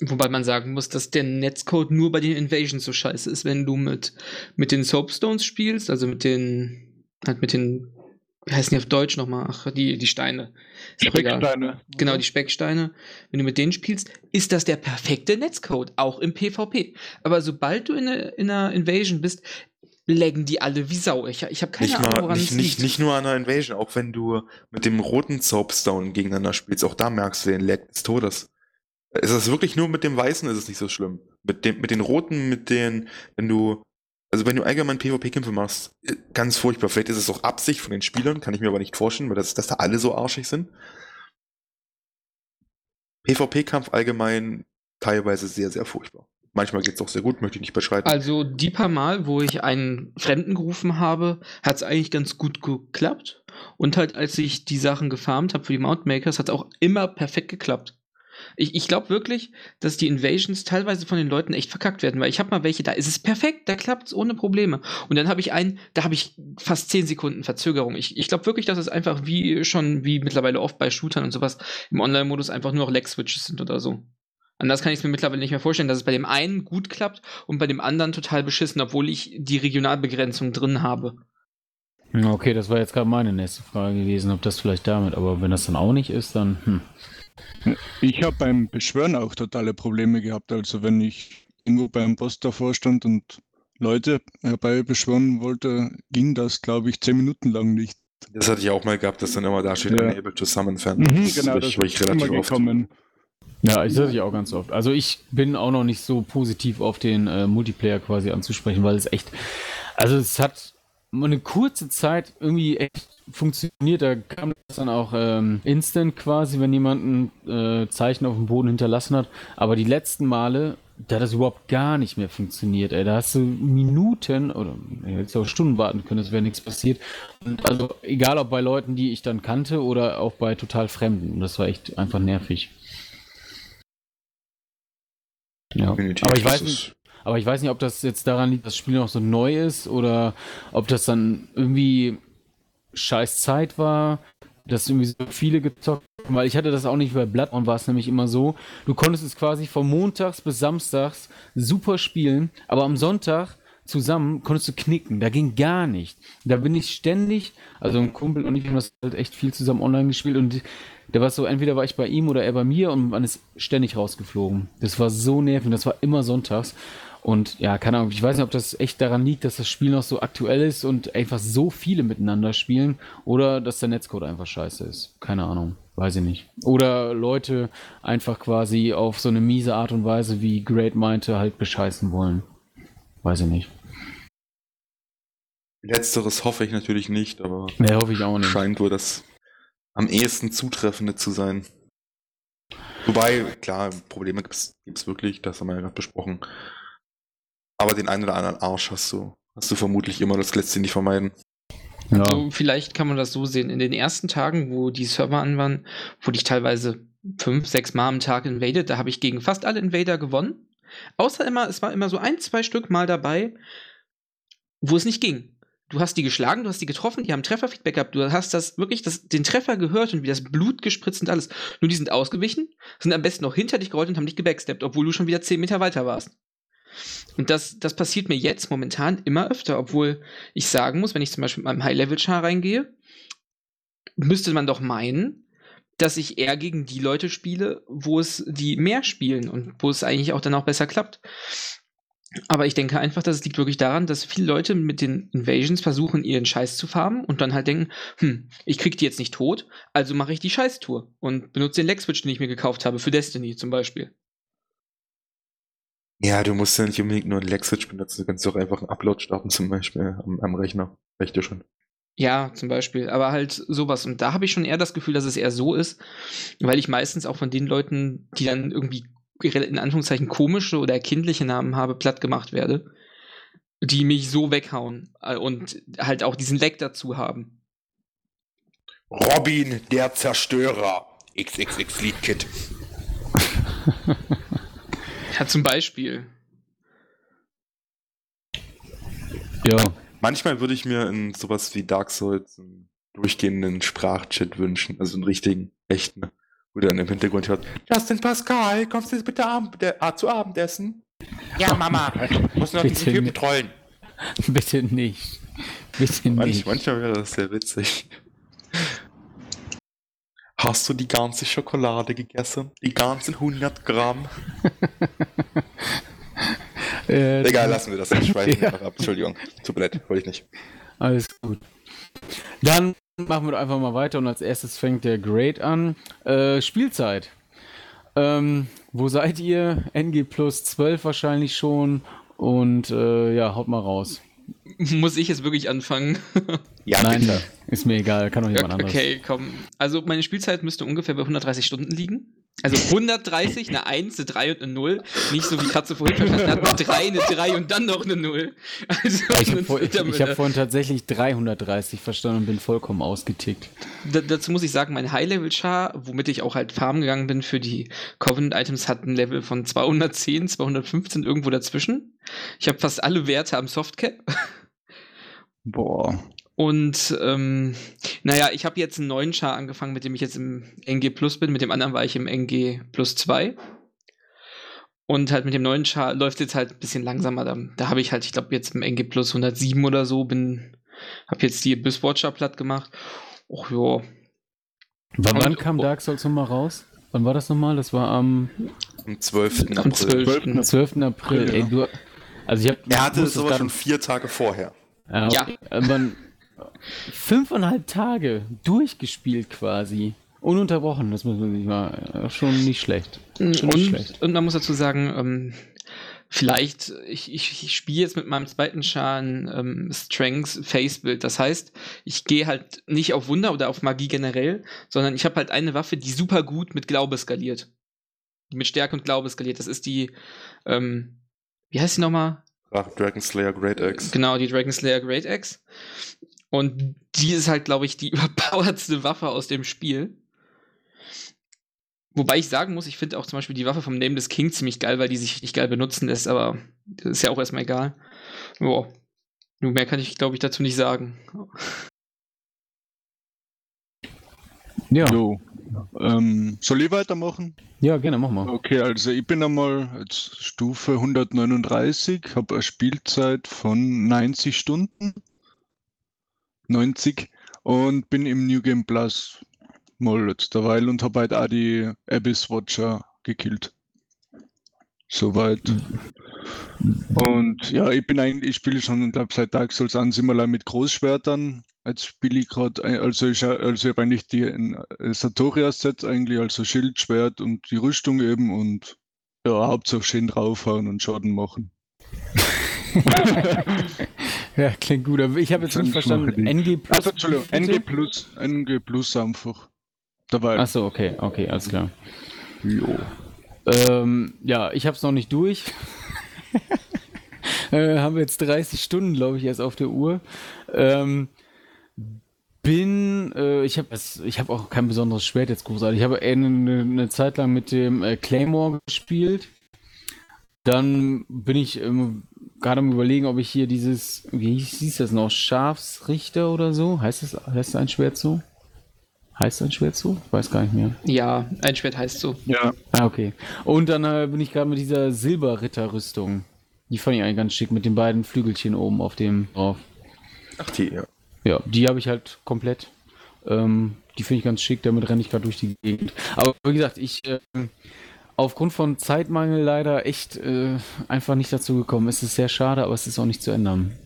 Wobei man sagen muss, dass der Netzcode nur bei den Invasions so scheiße ist, wenn du mit, mit den Soapstones spielst, also mit den, halt mit den, wie heißen die auf Deutsch nochmal? Ach, die, die Steine. Specksteine. Genau, die Specksteine. Wenn du mit denen spielst, ist das der perfekte Netzcode, auch im PvP. Aber sobald du in, eine, in einer Invasion bist, laggen die alle wie Sau. Ich, ich habe keine nicht Ahnung, mal, woran nicht, es nicht, liegt. nicht nur an der Invasion, auch wenn du mit dem roten Soapstone gegeneinander spielst, auch da merkst du den Lag des Todes. Ist es wirklich nur mit dem Weißen, ist es nicht so schlimm. Mit, dem, mit den Roten, mit den, wenn du, also wenn du allgemein PvP-Kämpfe machst, äh, ganz furchtbar. Vielleicht ist es auch Absicht von den Spielern, kann ich mir aber nicht vorstellen, weil das, dass da alle so arschig sind. PvP-Kampf allgemein teilweise sehr, sehr furchtbar. Manchmal geht's auch sehr gut, möchte ich nicht beschreiten. Also die paar Mal, wo ich einen Fremden gerufen habe, hat es eigentlich ganz gut geklappt. Und halt, als ich die Sachen gefarmt habe für die Mountmakers, hat es auch immer perfekt geklappt. Ich, ich glaube wirklich, dass die Invasions teilweise von den Leuten echt verkackt werden, weil ich habe mal welche, da ist es perfekt, da klappt es ohne Probleme. Und dann habe ich einen, da habe ich fast 10 Sekunden Verzögerung. Ich, ich glaube wirklich, dass es einfach wie schon, wie mittlerweile oft bei Shootern und sowas, im Online-Modus einfach nur noch Lag-Switches sind oder so. Anders kann ich es mir mittlerweile nicht mehr vorstellen, dass es bei dem einen gut klappt und bei dem anderen total beschissen, obwohl ich die Regionalbegrenzung drin habe. Ja, Okay, das war jetzt gerade meine nächste Frage gewesen, ob das vielleicht damit, aber wenn das dann auch nicht ist, dann, hm. Ich habe beim Beschwören auch totale Probleme gehabt. Also wenn ich irgendwo beim Boss davor stand und Leute herbei beschwören wollte, ging das, glaube ich, zehn Minuten lang nicht. Das hatte ich auch mal gehabt, dass dann immer da steht, Ja. unable to summon fan. Mhm, das genau, war das ich, relativ oft. gekommen. Ja, ich sehe ich auch ganz oft. Also ich bin auch noch nicht so positiv auf den äh, Multiplayer quasi anzusprechen, weil es echt, also es hat eine kurze Zeit irgendwie echt funktioniert. Da kam das dann auch ähm, instant quasi, wenn jemand ein äh, Zeichen auf dem Boden hinterlassen hat. Aber die letzten Male, da hat das überhaupt gar nicht mehr funktioniert. Ey. Da hast du Minuten oder hättest auch Stunden warten können, es wäre nichts passiert. Und also egal ob bei Leuten, die ich dann kannte oder auch bei total Fremden. Das war echt einfach nervig. Ja, Definitiv, aber ich weiß nicht, aber ich weiß nicht, ob das jetzt daran liegt, dass das Spiel noch so neu ist oder ob das dann irgendwie scheiß Zeit war, dass irgendwie so viele gezockt haben, weil ich hatte das auch nicht bei Bloodborne war es nämlich immer so, du konntest es quasi von montags bis samstags super spielen, aber am Sonntag zusammen konntest du knicken, da ging gar nicht. Da bin ich ständig, also ein Kumpel und ich haben das halt echt viel zusammen online gespielt und der war so, entweder war ich bei ihm oder er bei mir und man ist ständig rausgeflogen. Das war so nervig, das war immer sonntags. Und ja, keine Ahnung, ich weiß nicht, ob das echt daran liegt, dass das Spiel noch so aktuell ist und einfach so viele miteinander spielen oder dass der Netzcode einfach scheiße ist. Keine Ahnung, weiß ich nicht. Oder Leute einfach quasi auf so eine miese Art und Weise, wie Great meinte, halt bescheißen wollen. Weiß ich nicht. Letzteres hoffe ich natürlich nicht, aber Ne, hoffe ich auch nicht. scheint wohl das am ehesten zutreffende zu sein. Wobei, klar, Probleme gibt's gibt's wirklich, das haben wir ja gerade besprochen. Aber den einen oder anderen Arsch hast du, hast du vermutlich immer, das lässt sich nicht vermeiden. Ja. So, vielleicht kann man das so sehen. In den ersten Tagen, wo die Server an waren, wurde ich teilweise fünf, sechs Mal am Tag invaded. Da habe ich gegen fast alle Invader gewonnen. Außer immer, es war immer so ein, zwei Stück mal dabei, wo es nicht ging. Du hast die geschlagen, du hast die getroffen, die haben Trefferfeedback gehabt, du hast das wirklich das, den Treffer gehört und wie das Blut gespritzt und alles. Nur die sind ausgewichen, sind am besten noch hinter dich gerollt und haben dich gebacksteppt, obwohl du schon wieder zehn Meter weiter warst. Und das, das passiert mir jetzt momentan immer öfter, obwohl ich sagen muss, wenn ich zum Beispiel mit meinem High-Level-Char reingehe, müsste man doch meinen, dass ich eher gegen die Leute spiele, wo es die mehr spielen und wo es eigentlich auch dann auch besser klappt. Aber ich denke einfach, dass es liegt wirklich daran, dass viele Leute mit den Invasions versuchen, ihren Scheiß zu farmen und dann halt denken, hm, ich krieg die jetzt nicht tot, also mache ich die Scheißtour und benutze den Leg-Switch, den ich mir gekauft habe, für Destiny zum Beispiel. Ja, du musst ja nicht unbedingt nur ein Leg-Switch benutzen, du kannst doch einfach einen Upload starten, zum Beispiel am, am Rechner. Reicht dir schon. Ja, zum Beispiel. Aber halt sowas. Und da habe ich schon eher das Gefühl, dass es eher so ist, weil ich meistens auch von den Leuten, die dann irgendwie in Anführungszeichen komische oder kindliche Namen habe, platt gemacht werde, die mich so weghauen äh, und halt auch diesen Leck dazu haben. Robin, der Zerstörer. XXX Lead Kit. [LAUGHS] Ja, zum Beispiel. Ja. Manchmal würde ich mir in sowas wie Dark Souls einen durchgehenden Sprachchat wünschen, also einen richtigen, echten, wo dann im Hintergrund hört, Justin Pascal, kommst du jetzt bitte Abend, der, ah, zu Abendessen? Ja, Mama, [LAUGHS] muss noch diesen Typen nicht. trollen. [LAUGHS] Bitte nicht. Bitte Manch, nicht. manchmal wäre das sehr witzig. Hast du die ganze Schokolade gegessen? Die ganzen 100 Gramm? [LAUGHS] Äh, Egal, lassen wir das. Ich schweife Ja. ab. Entschuldigung. Tut mir leid, wollte ich nicht. Alles gut. Dann machen wir doch einfach mal weiter und als erstes fängt der Grade an. Äh, Spielzeit. Ähm, wo seid ihr? NG plus 12 wahrscheinlich schon. Und äh, ja, haut mal raus. Muss ich jetzt wirklich anfangen? [LAUGHS] Ja, Nein, bitte. ist mir egal, kann doch jemand anderes. Okay, komm. Also meine Spielzeit müsste ungefähr bei 130 Stunden liegen. Also 130, eine 1, eine 3 und eine 0. Nicht so wie Katze vorhin verstanden hat, eine 3, eine 3 und dann noch eine 0. Also Ich habe vor, ich, ich hab vorhin tatsächlich 330 verstanden und bin vollkommen ausgetickt. Da, dazu muss ich sagen, mein High-Level-Char, womit ich auch halt farmen gegangen bin für die Covenant-Items, hat ein Level von 210, 215, irgendwo dazwischen. Ich habe fast alle Werte am Softcap. Boah. Und ähm, naja, ich habe jetzt einen neuen Char angefangen, mit dem ich jetzt im NG Plus bin. Mit dem anderen war ich im NG Plus 2. Und halt mit dem neuen Char läuft jetzt halt ein bisschen langsamer. Da, da habe ich halt, ich glaube, jetzt im NG Plus 107 oder so bin, habe jetzt die Abyss-Watcher platt gemacht. Och ja, Wann, wann kam Dark Souls nochmal raus? Wann war das nochmal? Das war am Am 12. am April. 12. 12. April. Ja. Ey, du, also ich hab, Er hatte es das aber schon vier Tage vorher. Ja, Ja. okay. Fünfeinhalb Tage durchgespielt quasi. Ununterbrochen, das muss man sich mal. äh, Schon nicht schlecht. Schon nicht Und, schlecht. und man muss dazu sagen, ähm, vielleicht, ich, ich, ich spiele jetzt mit meinem zweiten Schaden ähm, Strengths Face-Build. Das heißt, ich gehe halt nicht auf Wunder oder auf Magie generell, sondern ich habe halt eine Waffe, die super gut mit Glaube skaliert. Die mit Stärke und Glaube skaliert. Das ist die, ähm, wie heißt die nochmal? Ach, Dragon Slayer Great Axe. Genau, die Dragon Slayer Great Axe. Und die ist halt, glaube ich, die [LAUGHS] überpowertste Waffe aus dem Spiel. Wobei ich sagen muss, ich finde auch zum Beispiel die Waffe vom Name des King ziemlich geil, weil die sich nicht geil benutzen lässt, aber das ist ja auch erstmal egal. Boah. Nur mehr kann ich, glaube ich, dazu nicht sagen. [LAUGHS] Ja, Jo. Ähm, soll ich weitermachen? ja, gerne, mach mal. Okay, also ich bin einmal jetzt Stufe 139, habe eine Spielzeit von 90 Stunden. 90 und bin im New Game Plus mal jetzt derweil und habe halt auch die Abyss Watcher gekillt. Soweit. Und ja, ich bin eigentlich, ich spiele schon, glaube seit Dark Souls 1 immer allein mit Großschwertern. Jetzt spiele ich gerade, also ich, also ich habe eigentlich die äh, Sartoria-Set eigentlich, also Schild, Schwert und die Rüstung eben und ja, Hauptsache schön draufhauen und Schaden machen. [LAUGHS] Ja, klingt gut. Aber ich habe jetzt nicht verstanden. NG Plus. Also Entschuldigung? NG Plus, NG Plus einfach. Dabei. Achso, okay, okay, alles klar. Jo. Ähm, ja, ich habe es noch nicht durch. [LAUGHS] äh, haben wir jetzt 30 Stunden, glaube ich, erst auf der Uhr. Ähm, bin, äh, ich habe ich habe auch kein besonderes Schwert jetzt großartig. Ich habe eine, eine Zeit lang mit dem äh, Claymore gespielt. Dann bin ich ähm, gerade am überlegen, ob ich hier dieses, wie hieß das noch, Schafsrichter oder so? Heißt das, heißt ein Schwert so? Heißt ein Schwert so? Ich weiß gar nicht mehr. Ja, ein Schwert heißt so. Ja, Ah, okay. Und dann äh, bin ich gerade mit dieser Silberritterrüstung. Die fand ich eigentlich ganz schick mit den beiden Flügelchen oben auf dem drauf. Ach, die, ja. Ja, die habe ich halt komplett. Ähm, die finde ich ganz schick, damit renne ich gerade durch die Gegend. Aber wie gesagt, ich äh, aufgrund von Zeitmangel leider echt äh, einfach nicht dazu gekommen. Es ist sehr schade, aber es ist auch nicht zu ändern.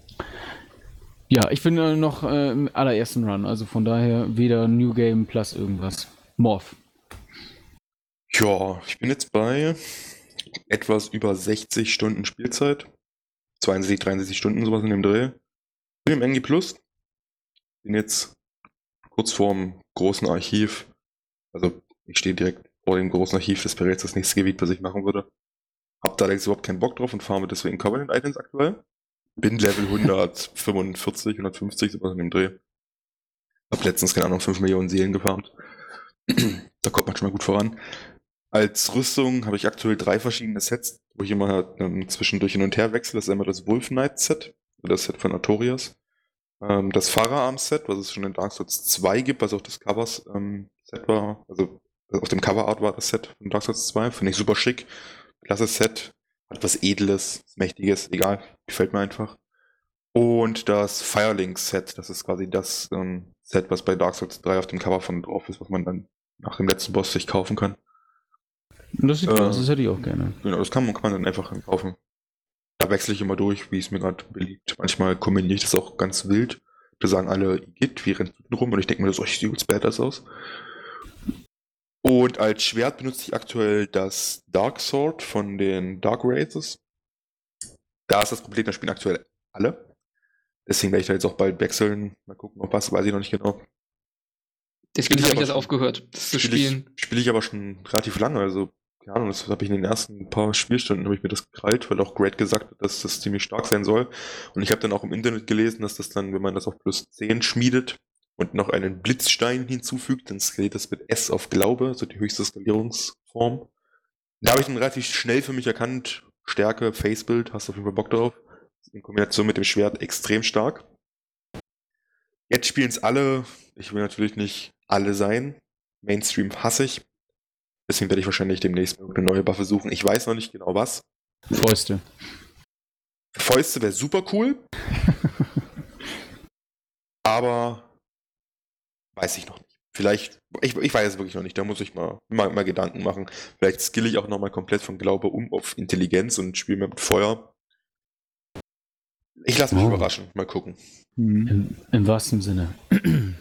Ja, ich bin äh, noch äh, im allerersten Run, also von daher weder New Game plus irgendwas. Morph. Ja, ich bin jetzt bei etwas über 60 Stunden Spielzeit. 62, 63 Stunden, sowas in dem Dreh. Bin im NG Plus. Bin jetzt kurz vorm großen Archiv. Also ich stehe direkt vor dem großen Archiv. Wäre jetzt das nächste Gebiet, was ich machen würde. Hab da allerdings überhaupt keinen Bock drauf und farme deswegen Covenant Items aktuell. Bin Level 145, 150, sowas in dem Dreh. Hab letztens, keine Ahnung, 5 Millionen Seelen gefarmt. da kommt man schon mal gut voran. Als Rüstung habe ich aktuell drei verschiedene Sets, wo ich immer ähm, zwischendurch hin und her wechsle. Das ist einmal das Wolf Knight Set, das Set von Artorias. Ähm, das Fahrerarm Set, was es schon in Dark Souls 2 gibt, was auch das Covers ähm, Set war. Also auf dem Coverart war das Set von Dark Souls 2. Finde ich super schick. Klasse Set. Hat was Edles, Mächtiges, egal. Gefällt mir einfach. Und das Firelink Set, das ist quasi das ähm, Set, was bei Dark Souls 3 auf dem Cover von drauf ist, was man dann nach dem letzten Boss sich kaufen kann. Das sieht äh, aus, das hätte ich auch gerne. Genau, das kann man, kann man dann einfach kaufen. Da wechsle ich immer durch, wie es mir gerade beliebt. Manchmal kombiniere ich das auch ganz wild. Da sagen alle, Git, wie rennt rum? Und ich denke mir, das sieht übelst badass aus. Und als Schwert benutze ich aktuell das Dark Sword von den Dark Races. Da ist das Problem, da spielen aktuell alle. Deswegen werde ich da jetzt auch bald wechseln. Mal gucken, ob was, weiß ich noch nicht genau. Deswegen habe ich das aufgehört, das zu spielen. Spiele ich aber schon relativ lange, also keine Ahnung, das habe ich in den ersten paar Spielstunden habe ich mir das gekrallt, weil auch Great gesagt hat, dass das ziemlich stark sein soll. Und ich habe dann auch im Internet gelesen, dass das dann, wenn man das auf plus 10 schmiedet und noch einen Blitzstein hinzufügt, dann skaliert das mit S auf Glaube, also die höchste Skalierungsform. Da habe ich dann relativ schnell für mich erkannt, Stärke, Facebild, hast du auf jeden Fall Bock drauf. In Kombination mit dem Schwert extrem stark. Jetzt spielen es alle. Ich will natürlich nicht alle sein. Mainstream hasse ich. Deswegen werde ich wahrscheinlich demnächst eine neue Waffe suchen. Ich weiß noch nicht genau was. Fäuste. Fäuste wäre super cool. [LAUGHS] aber weiß ich noch nicht. Vielleicht, ich, ich weiß es wirklich noch nicht, da muss ich mal, mal, mal Gedanken machen. Vielleicht skill ich auch nochmal komplett von Glaube um auf Intelligenz und spiele mehr mit Feuer. Ich lasse mich oh. überraschen, mal gucken. Im, Im wahrsten Sinne. [CLEARS THROAT]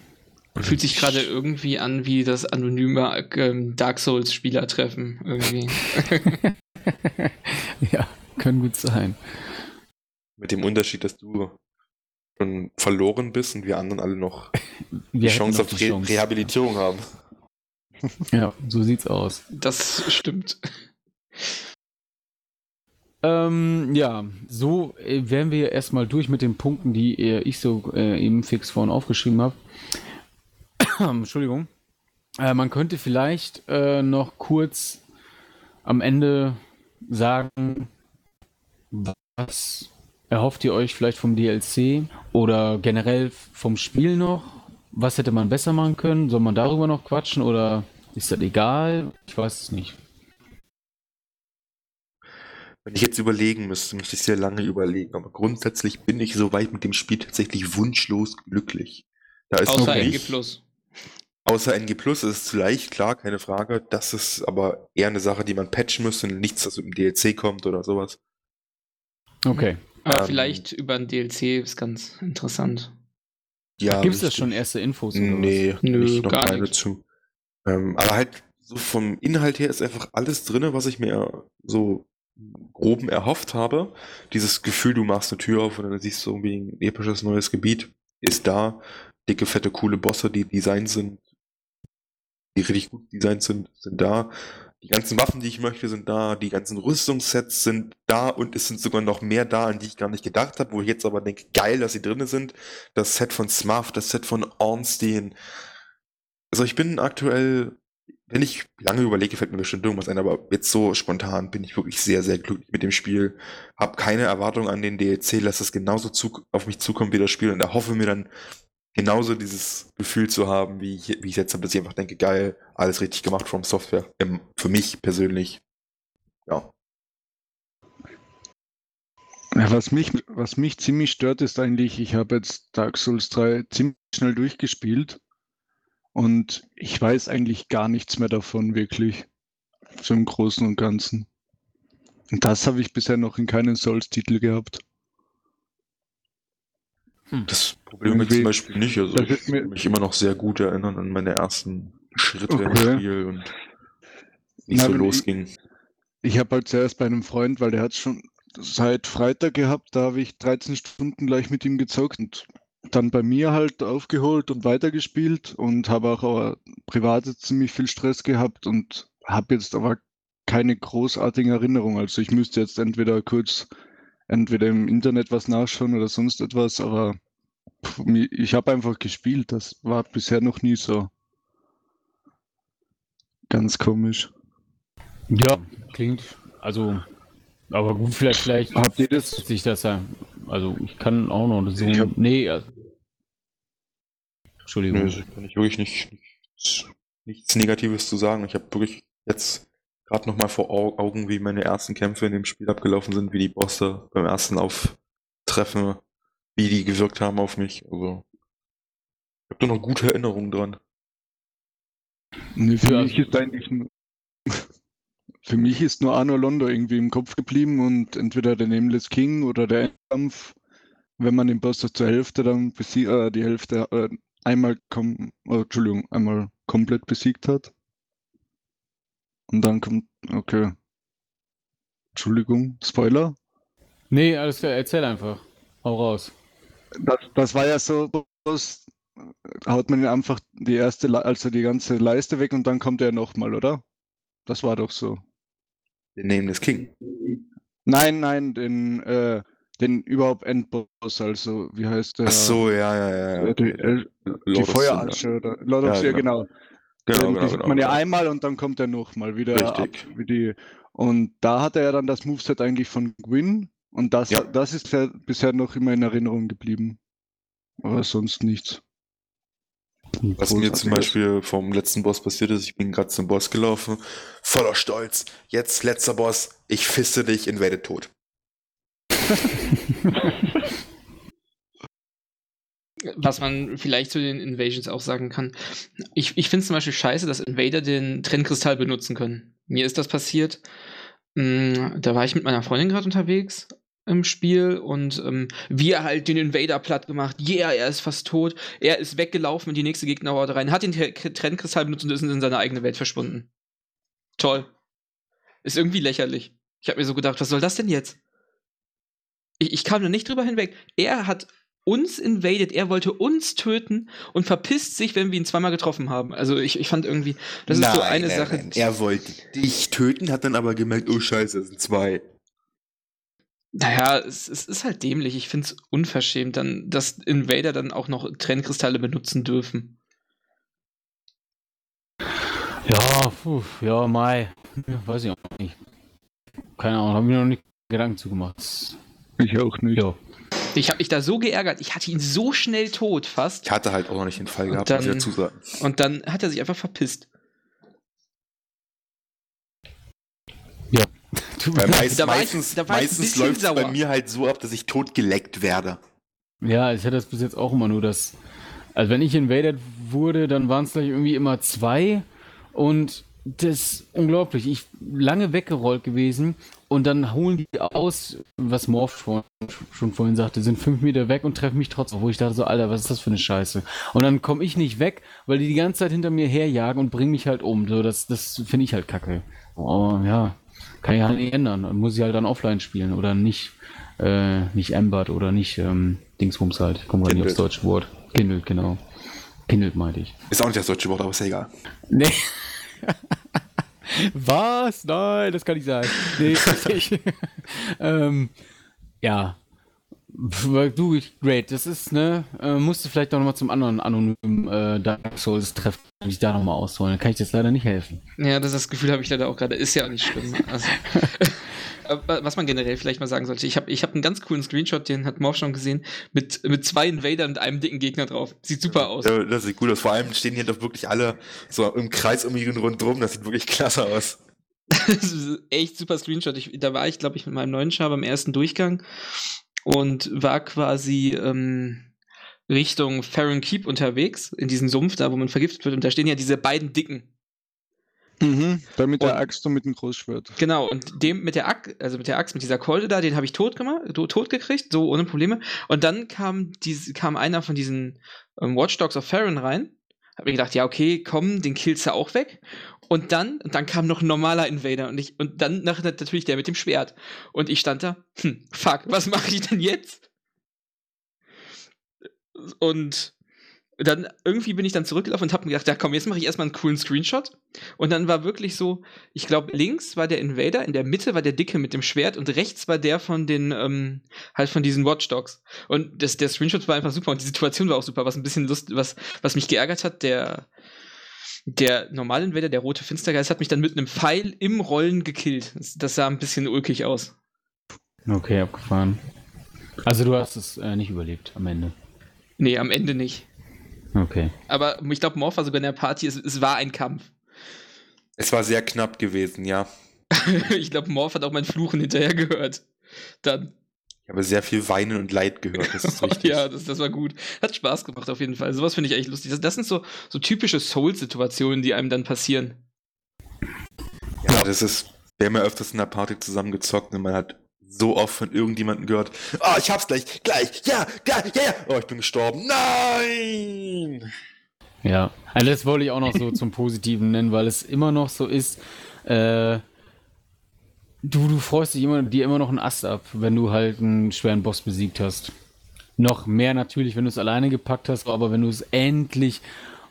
Fühlt sich gerade irgendwie an wie das anonyme ähm, Dark Souls-Spielertreffen. Irgendwie. [LAUGHS] ja, können gut sein. Mit dem Unterschied, dass du schon verloren bist und wir anderen alle noch [LAUGHS] wir die Chance auf die Re Rehabilitierung haben. Ja, so sieht's aus. Das stimmt. Ähm, ja, so äh, wären wir erstmal durch mit den Punkten, die äh, ich so äh, eben fix vorhin aufgeschrieben habe. [COUGHS] Entschuldigung. Äh, man könnte vielleicht äh, noch kurz am Ende sagen, was erhofft ihr euch vielleicht vom DLC oder generell vom Spiel noch? Was hätte man besser machen können? Soll man darüber noch quatschen oder ist das egal? Ich weiß es nicht. Wenn ich jetzt überlegen müsste, müsste ich sehr lange überlegen. Aber grundsätzlich bin ich soweit mit dem Spiel tatsächlich wunschlos glücklich. Da ist Außer NG Plus. Außer NG Plus ist es zu leicht, klar, keine Frage. Das ist aber eher eine Sache, die man patchen müsste und nichts, das im DLC kommt oder sowas. Okay. Aber ähm, vielleicht über ein DLC ist ganz interessant. Ja, Gibt es da schon erste Infos? Oder nee, was? Nö, nicht, noch gar keine nicht. zu. Ähm, aber halt so vom Inhalt her ist einfach alles drin, was ich mir so groben erhofft habe. Dieses Gefühl, du machst eine Tür auf und dann siehst du irgendwie ein episches neues Gebiet, ist da. Dicke, fette, coole Bosse, die designt sind, die richtig gut designt sind, sind da. Die ganzen Waffen, die ich möchte, sind da. Die ganzen Rüstungssets sind da und es sind sogar noch mehr da, an die ich gar nicht gedacht habe, wo ich jetzt aber denke, geil, dass sie drin sind. Das Set von Smurf, das Set von Ornstein. Also ich bin aktuell, wenn ich lange überlege, fällt mir bestimmt irgendwas ein, aber jetzt so spontan bin ich wirklich sehr, sehr glücklich mit dem Spiel. Hab keine Erwartung an den DLC, lass es genauso zu, auf mich zukommen wie das Spiel und erhoffe mir dann genauso dieses Gefühl zu haben, wie ich, wie ich jetzt habe, dass ich einfach denke, geil, alles richtig gemacht vom Software. Ähm, für mich persönlich. Ja. Was mich, was mich ziemlich stört, ist eigentlich, ich habe jetzt Dark Souls 3 ziemlich schnell durchgespielt und ich weiß eigentlich gar nichts mehr davon, wirklich. So im Großen und Ganzen. Und das habe ich bisher noch in keinem Souls-Titel gehabt. Hm. Das Problem ist zum Beispiel nicht. Also ich kann mich immer noch sehr gut erinnern an meine ersten Schritte okay. im Spiel und wie es so losging. ich habe halt zuerst bei einem Freund, weil der hat schon seit Freitag gehabt, da habe ich 13 Stunden gleich mit ihm gezockt und dann bei mir halt aufgeholt und weitergespielt und habe auch aber privat ziemlich viel Stress gehabt und habe jetzt aber keine großartigen Erinnerungen. Also ich müsste jetzt entweder kurz entweder im Internet was nachschauen oder sonst etwas, aber ich habe einfach gespielt. Das war bisher noch nie so. Ganz komisch. Ja, klingt, also, aber gut, vielleicht, vielleicht Habt ihr das? sich das ja, also ich kann auch noch so, Ich hab- nee, also, Entschuldigung. Nö, also kann ich wirklich nicht, nichts, nichts Negatives zu sagen. Ich habe wirklich jetzt gerade noch mal vor Au- Augen, wie meine ersten Kämpfe in dem Spiel abgelaufen sind, wie die Bosse beim ersten Auftreffen, wie die gewirkt haben auf mich. Also ich habe da noch gute Erinnerungen dran. Nee, für Ja. mich ist eigentlich nur, [LAUGHS] für mich ist nur Arno Londo irgendwie im Kopf geblieben und entweder der Nameless King oder der Endkampf, wenn man den Boss zur Hälfte dann besiegt, äh, die Hälfte äh, einmal kom oh, Entschuldigung, einmal komplett besiegt hat. Und dann kommt, okay. Entschuldigung, Spoiler. Nee, alles klar, erzähl einfach. Hau raus. Das, das war ja so, Boss, haut man ihn einfach die erste, Le- also die ganze Leiste weg und dann kommt er nochmal, oder? Das war doch so. Den Nameless King. Nein, nein, den, äh, den überhaupt Endboss, also wie heißt der? Ach so, ja, ja, ja. Die, äh, die Feuerasche oder Lord of Ja, ja, genau. genau. Genau, den genau, genau. man ja einmal und dann kommt er nochmal wieder Richtig. ab. Wie die, und da hat er ja dann das Moveset eigentlich von Gwyn und das, Ja. das ist ja bisher noch immer in Erinnerung geblieben. Aber sonst nichts. Was mir zum. Beispiel vom letzten Boss passiert ist, ich bin gerade zum Boss gelaufen, voller Stolz. Jetzt letzter Boss, ich fiste dich, invaded tot. [LAUGHS] Was man vielleicht zu den Invasions auch sagen kann. Ich, ich finde es zum Beispiel scheiße, dass Invader den Trennkristall benutzen können. Mir ist das passiert. Mm, Da war ich mit meiner Freundin gerade unterwegs im Spiel und ähm, wir halt den Invader platt gemacht. Yeah, er ist fast tot. Er ist weggelaufen in die nächste Gegnerhorde rein, hat den Tre- Trennkristall benutzt und ist in seine eigene Welt verschwunden. Toll. Ist irgendwie lächerlich. Ich habe mir so gedacht, was soll das denn jetzt? Ich, ich kam da nicht drüber hinweg. Er hat uns invaded, er wollte uns töten und verpisst sich, wenn wir ihn zweimal getroffen haben. Also ich, ich fand irgendwie, das ist so Nein, eine nein, Sache. nein. Er wollte dich töten, hat dann aber gemerkt, oh scheiße, es sind zwei. Naja, es, es ist halt dämlich. Ich finde es unverschämt, dann, dass Invader dann auch noch Trennkristalle benutzen dürfen. Ja, puh, ja, Mai. Ja, weiß ich auch nicht. Keine Ahnung, habe mir noch nicht Gedanken zugemacht. Ich auch nicht. Ja. Ich habe mich da so geärgert. Ich hatte ihn so schnell tot fast. Ich hatte halt auch noch nicht den Fall Und gehabt, muss ich dann- dazu sagen. Und dann hat er sich einfach verpisst. Tut mir Weil meist, Da meistens da meistens läuft es bei mir halt so ab, dass ich tot geleckt werde. Ja, ich hatte das bis jetzt auch immer nur, dass. Also, wenn ich invaded wurde, dann waren es gleich irgendwie immer zwei. Und das ist unglaublich. Ich lange weggerollt gewesen. Und dann holen die aus, was Morph schon, schon vorhin sagte, sind fünf Meter weg und treffen mich trotzdem. Wo ich dachte so, Alter, was ist das für eine Scheiße? Und dann komme ich nicht weg, weil die die ganze Zeit hinter mir herjagen und bringen mich halt um. So, das, das finde ich halt kacke. Oh, ja. Kann ich halt nicht ändern. Muss ich halt dann offline spielen oder nicht, äh, nicht Embert oder nicht ähm, Dingsbums halt. Ich komme gerade nicht aufs deutsche Wort. Kindelt, genau. Kindelt meinte ich. Ist auch nicht das deutsche Wort, aber ist ja egal. Nee. [LAUGHS] Was? Nein, das kann nicht sein. Nee, [LAUGHS] ich, ähm, ja. Du, great. Das ist, ne, äh, musst du vielleicht auch nochmal zum anderen anonymen äh, Dark Souls treffen, mich da nochmal ausholen. Da kann ich dir jetzt leider nicht helfen. Ja, das, das Gefühl habe ich leider auch gerade. Ist ja auch nicht schlimm. Also, [LAUGHS] Aber was man generell vielleicht mal sagen sollte, ich habe ich hab einen ganz coolen Screenshot, den hat Morph schon gesehen, mit, mit zwei Invadern und einem dicken Gegner drauf. Sieht super aus. Ja, das sieht gut aus. Vor allem stehen hier doch wirklich alle so im Kreis um ihn rundherum. Das sieht wirklich klasse aus. [LAUGHS] Das ist echt super Screenshot. Ich, da war ich, glaube ich, mit meinem neuen Char beim ersten Durchgang und war quasi ähm, Richtung Farron Keep unterwegs, in diesem Sumpf da, wo man vergiftet wird. Und da stehen ja diese beiden Dicken. Mhm. Da mit der Und- Axt und mit dem Großschwert. Genau, und dem mit der Axt, also mit der Axt, mit dieser Keule da, den habe ich tot gemacht, to- tot gekriegt, so ohne Probleme. Und dann kam, diese, kam einer von diesen ähm, Watchdogs of Farron rein, Hab mir gedacht, ja, okay, komm, den killst du auch weg. Und dann, und dann kam noch ein normaler Invader und ich, und dann nach, natürlich der mit dem Schwert. Und ich stand da, hm, fuck, was mache ich denn jetzt? Und dann irgendwie bin ich dann zurückgelaufen und habe mir gedacht, ja komm, jetzt mache ich erstmal einen coolen Screenshot. Und dann war wirklich so, ich glaube, links war der Invader, in der Mitte war der Dicke mit dem Schwert und rechts war der von den, ähm, halt von diesen Watchdogs. Und das, der Screenshot war einfach super und die Situation war auch super, was ein bisschen Lust, was, was mich geärgert hat, der, der normale Invader, der rote Finstergeist, hat mich dann mit einem Pfeil im Rollen gekillt. Das, das sah ein bisschen ulkig aus. Okay, abgefahren. Also du hast es äh, nicht überlebt am Ende. Nee, am Ende nicht. Okay. Aber ich glaube, Morph war sogar in der Party, es, es war ein Kampf. Es war sehr knapp gewesen, ja. [LAUGHS] ich glaube, Morph hat auch mein Fluchen hinterher gehört. Dann. Habe sehr viel Weinen und Leid gehört, das ist [LAUGHS] richtig. ja, das, das war gut. Hat Spaß gemacht auf jeden Fall. Sowas finde ich echt lustig. Das, das sind so, so typische Soul-Situationen, die einem dann passieren. Ja, das ist, wir haben ja öfters in der Party zusammengezockt und man hat so oft von irgendjemandem gehört, oh, ich hab's gleich, gleich, ja, ja, ja, ja, oh, ich bin gestorben, nein! Ja, also das wollte ich auch noch so zum Positiven nennen, weil es immer noch so ist, äh, du, du freust dich immer, dir immer noch einen Ast ab, wenn du halt einen schweren Boss besiegt hast. Noch mehr natürlich, wenn du es alleine gepackt hast, aber wenn du es endlich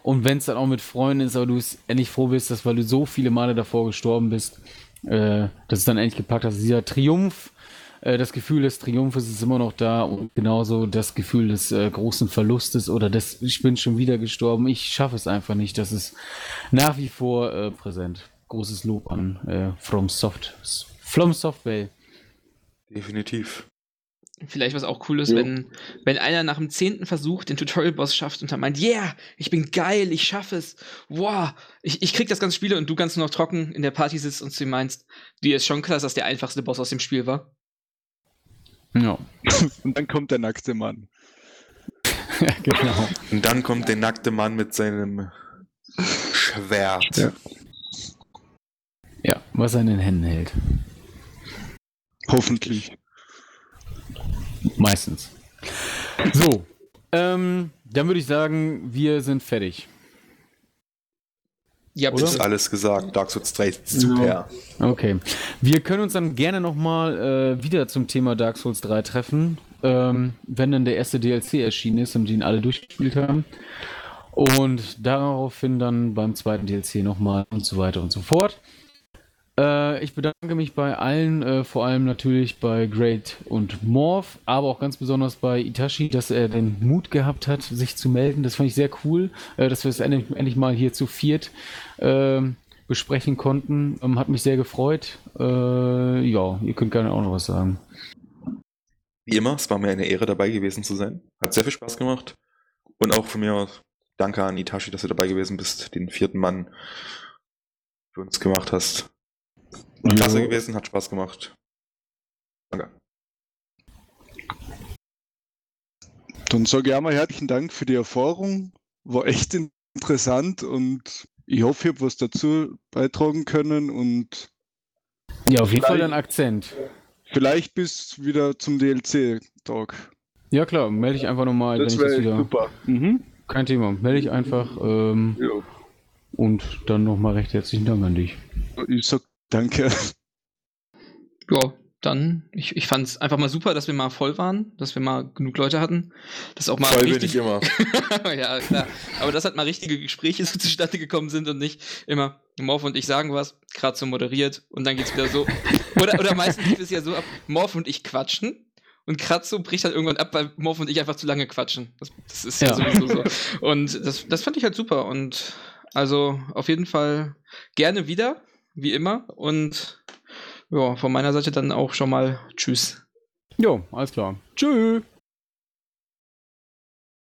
und wenn es dann auch mit Freunden ist, aber du es endlich froh bist, dass weil du so viele Male davor gestorben bist, äh, dass es dann endlich gepackt hast. Dieser Triumph, äh, das Gefühl des Triumphes ist immer noch da und genauso das Gefühl des äh, großen Verlustes oder des, ich bin schon wieder gestorben, ich schaffe es einfach nicht. Das ist nach wie vor äh, präsent. Großes Lob an äh, From Soft, From Software. Definitiv. Vielleicht was auch cool ist, wenn, wenn einer nach dem zehnten Versuch den Tutorial-Boss schafft und dann meint, yeah, ich bin geil, ich schaffe es, wow, ich, ich krieg das ganze Spiel und du ganz nur noch trocken in der Party sitzt und zu ihm meinst, dir ist schon klar, dass das der einfachste Boss aus dem Spiel war. Ja. [LAUGHS] Und dann kommt der nackte Mann. [LAUGHS] ja, genau. Und dann kommt der nackte Mann mit seinem Schwert. Ja. Ja, was er in den Händen hält. Hoffentlich. Meistens. So, ähm, dann würde ich sagen, wir sind fertig. Ja, Oder? Ist alles gesagt. Dark Souls 3 ist super. Okay. Wir können uns dann gerne nochmal äh, wieder zum Thema Dark Souls 3 treffen, ähm, wenn dann der erste DLC erschienen ist und den alle durchgespielt haben. Und daraufhin dann beim zweiten DLC nochmal und so weiter und so fort. Äh, ich bedanke mich bei allen, äh, vor allem natürlich bei Great und Morph, aber auch ganz besonders bei Itachi, dass er den Mut gehabt hat, sich zu melden. Das fand ich sehr cool, äh, dass wir es endlich, endlich mal hier zu viert ähm, besprechen konnten. Ähm, hat mich sehr gefreut. Äh, ja, ihr könnt gerne auch noch was sagen. Wie immer, es war mir eine Ehre dabei gewesen zu sein. Hat sehr viel Spaß gemacht. Und auch von mir aus danke an Itachi, dass du dabei gewesen bist, den vierten Mann für uns gemacht hast. War klasse Jo. gewesen, hat Spaß gemacht. Danke. Dann sage ich einmal herzlichen Dank für die Erfahrung. War echt interessant und ich hoffe, ich habe was dazu beitragen können und Ja, auf jeden Fall ein Akzent. vielleicht bis wieder zum DLC-Tag. Ja klar, melde ich einfach nochmal, wenn Das ich das wäre wieder. super. Mhm. Kein Thema. Melde ich einfach ähm, Ja. und dann nochmal recht herzlichen Dank an dich. Ich sag danke. Ja, dann, ich, ich fand es einfach mal super, dass wir mal voll waren, dass wir mal genug Leute hatten. Das auch mal Voll bin richtig. ich immer. [LAUGHS] ja, klar. Aber dass halt mal richtige Gespräche so zustande gekommen sind und nicht immer Morph und ich sagen was, gerade so moderiert und dann geht's wieder so. Oder, oder meistens lief es ja so ab, Morph und ich quatschen und Kratzo bricht dann irgendwann ab, weil Morph und ich einfach zu lange quatschen. Das, das ist ja, Ja. sowieso so. Und das, das fand ich halt super und also auf jeden Fall gerne wieder, wie immer und ja, von meiner Seite dann auch schon mal Tschüss. Jo, alles klar. Tschüss.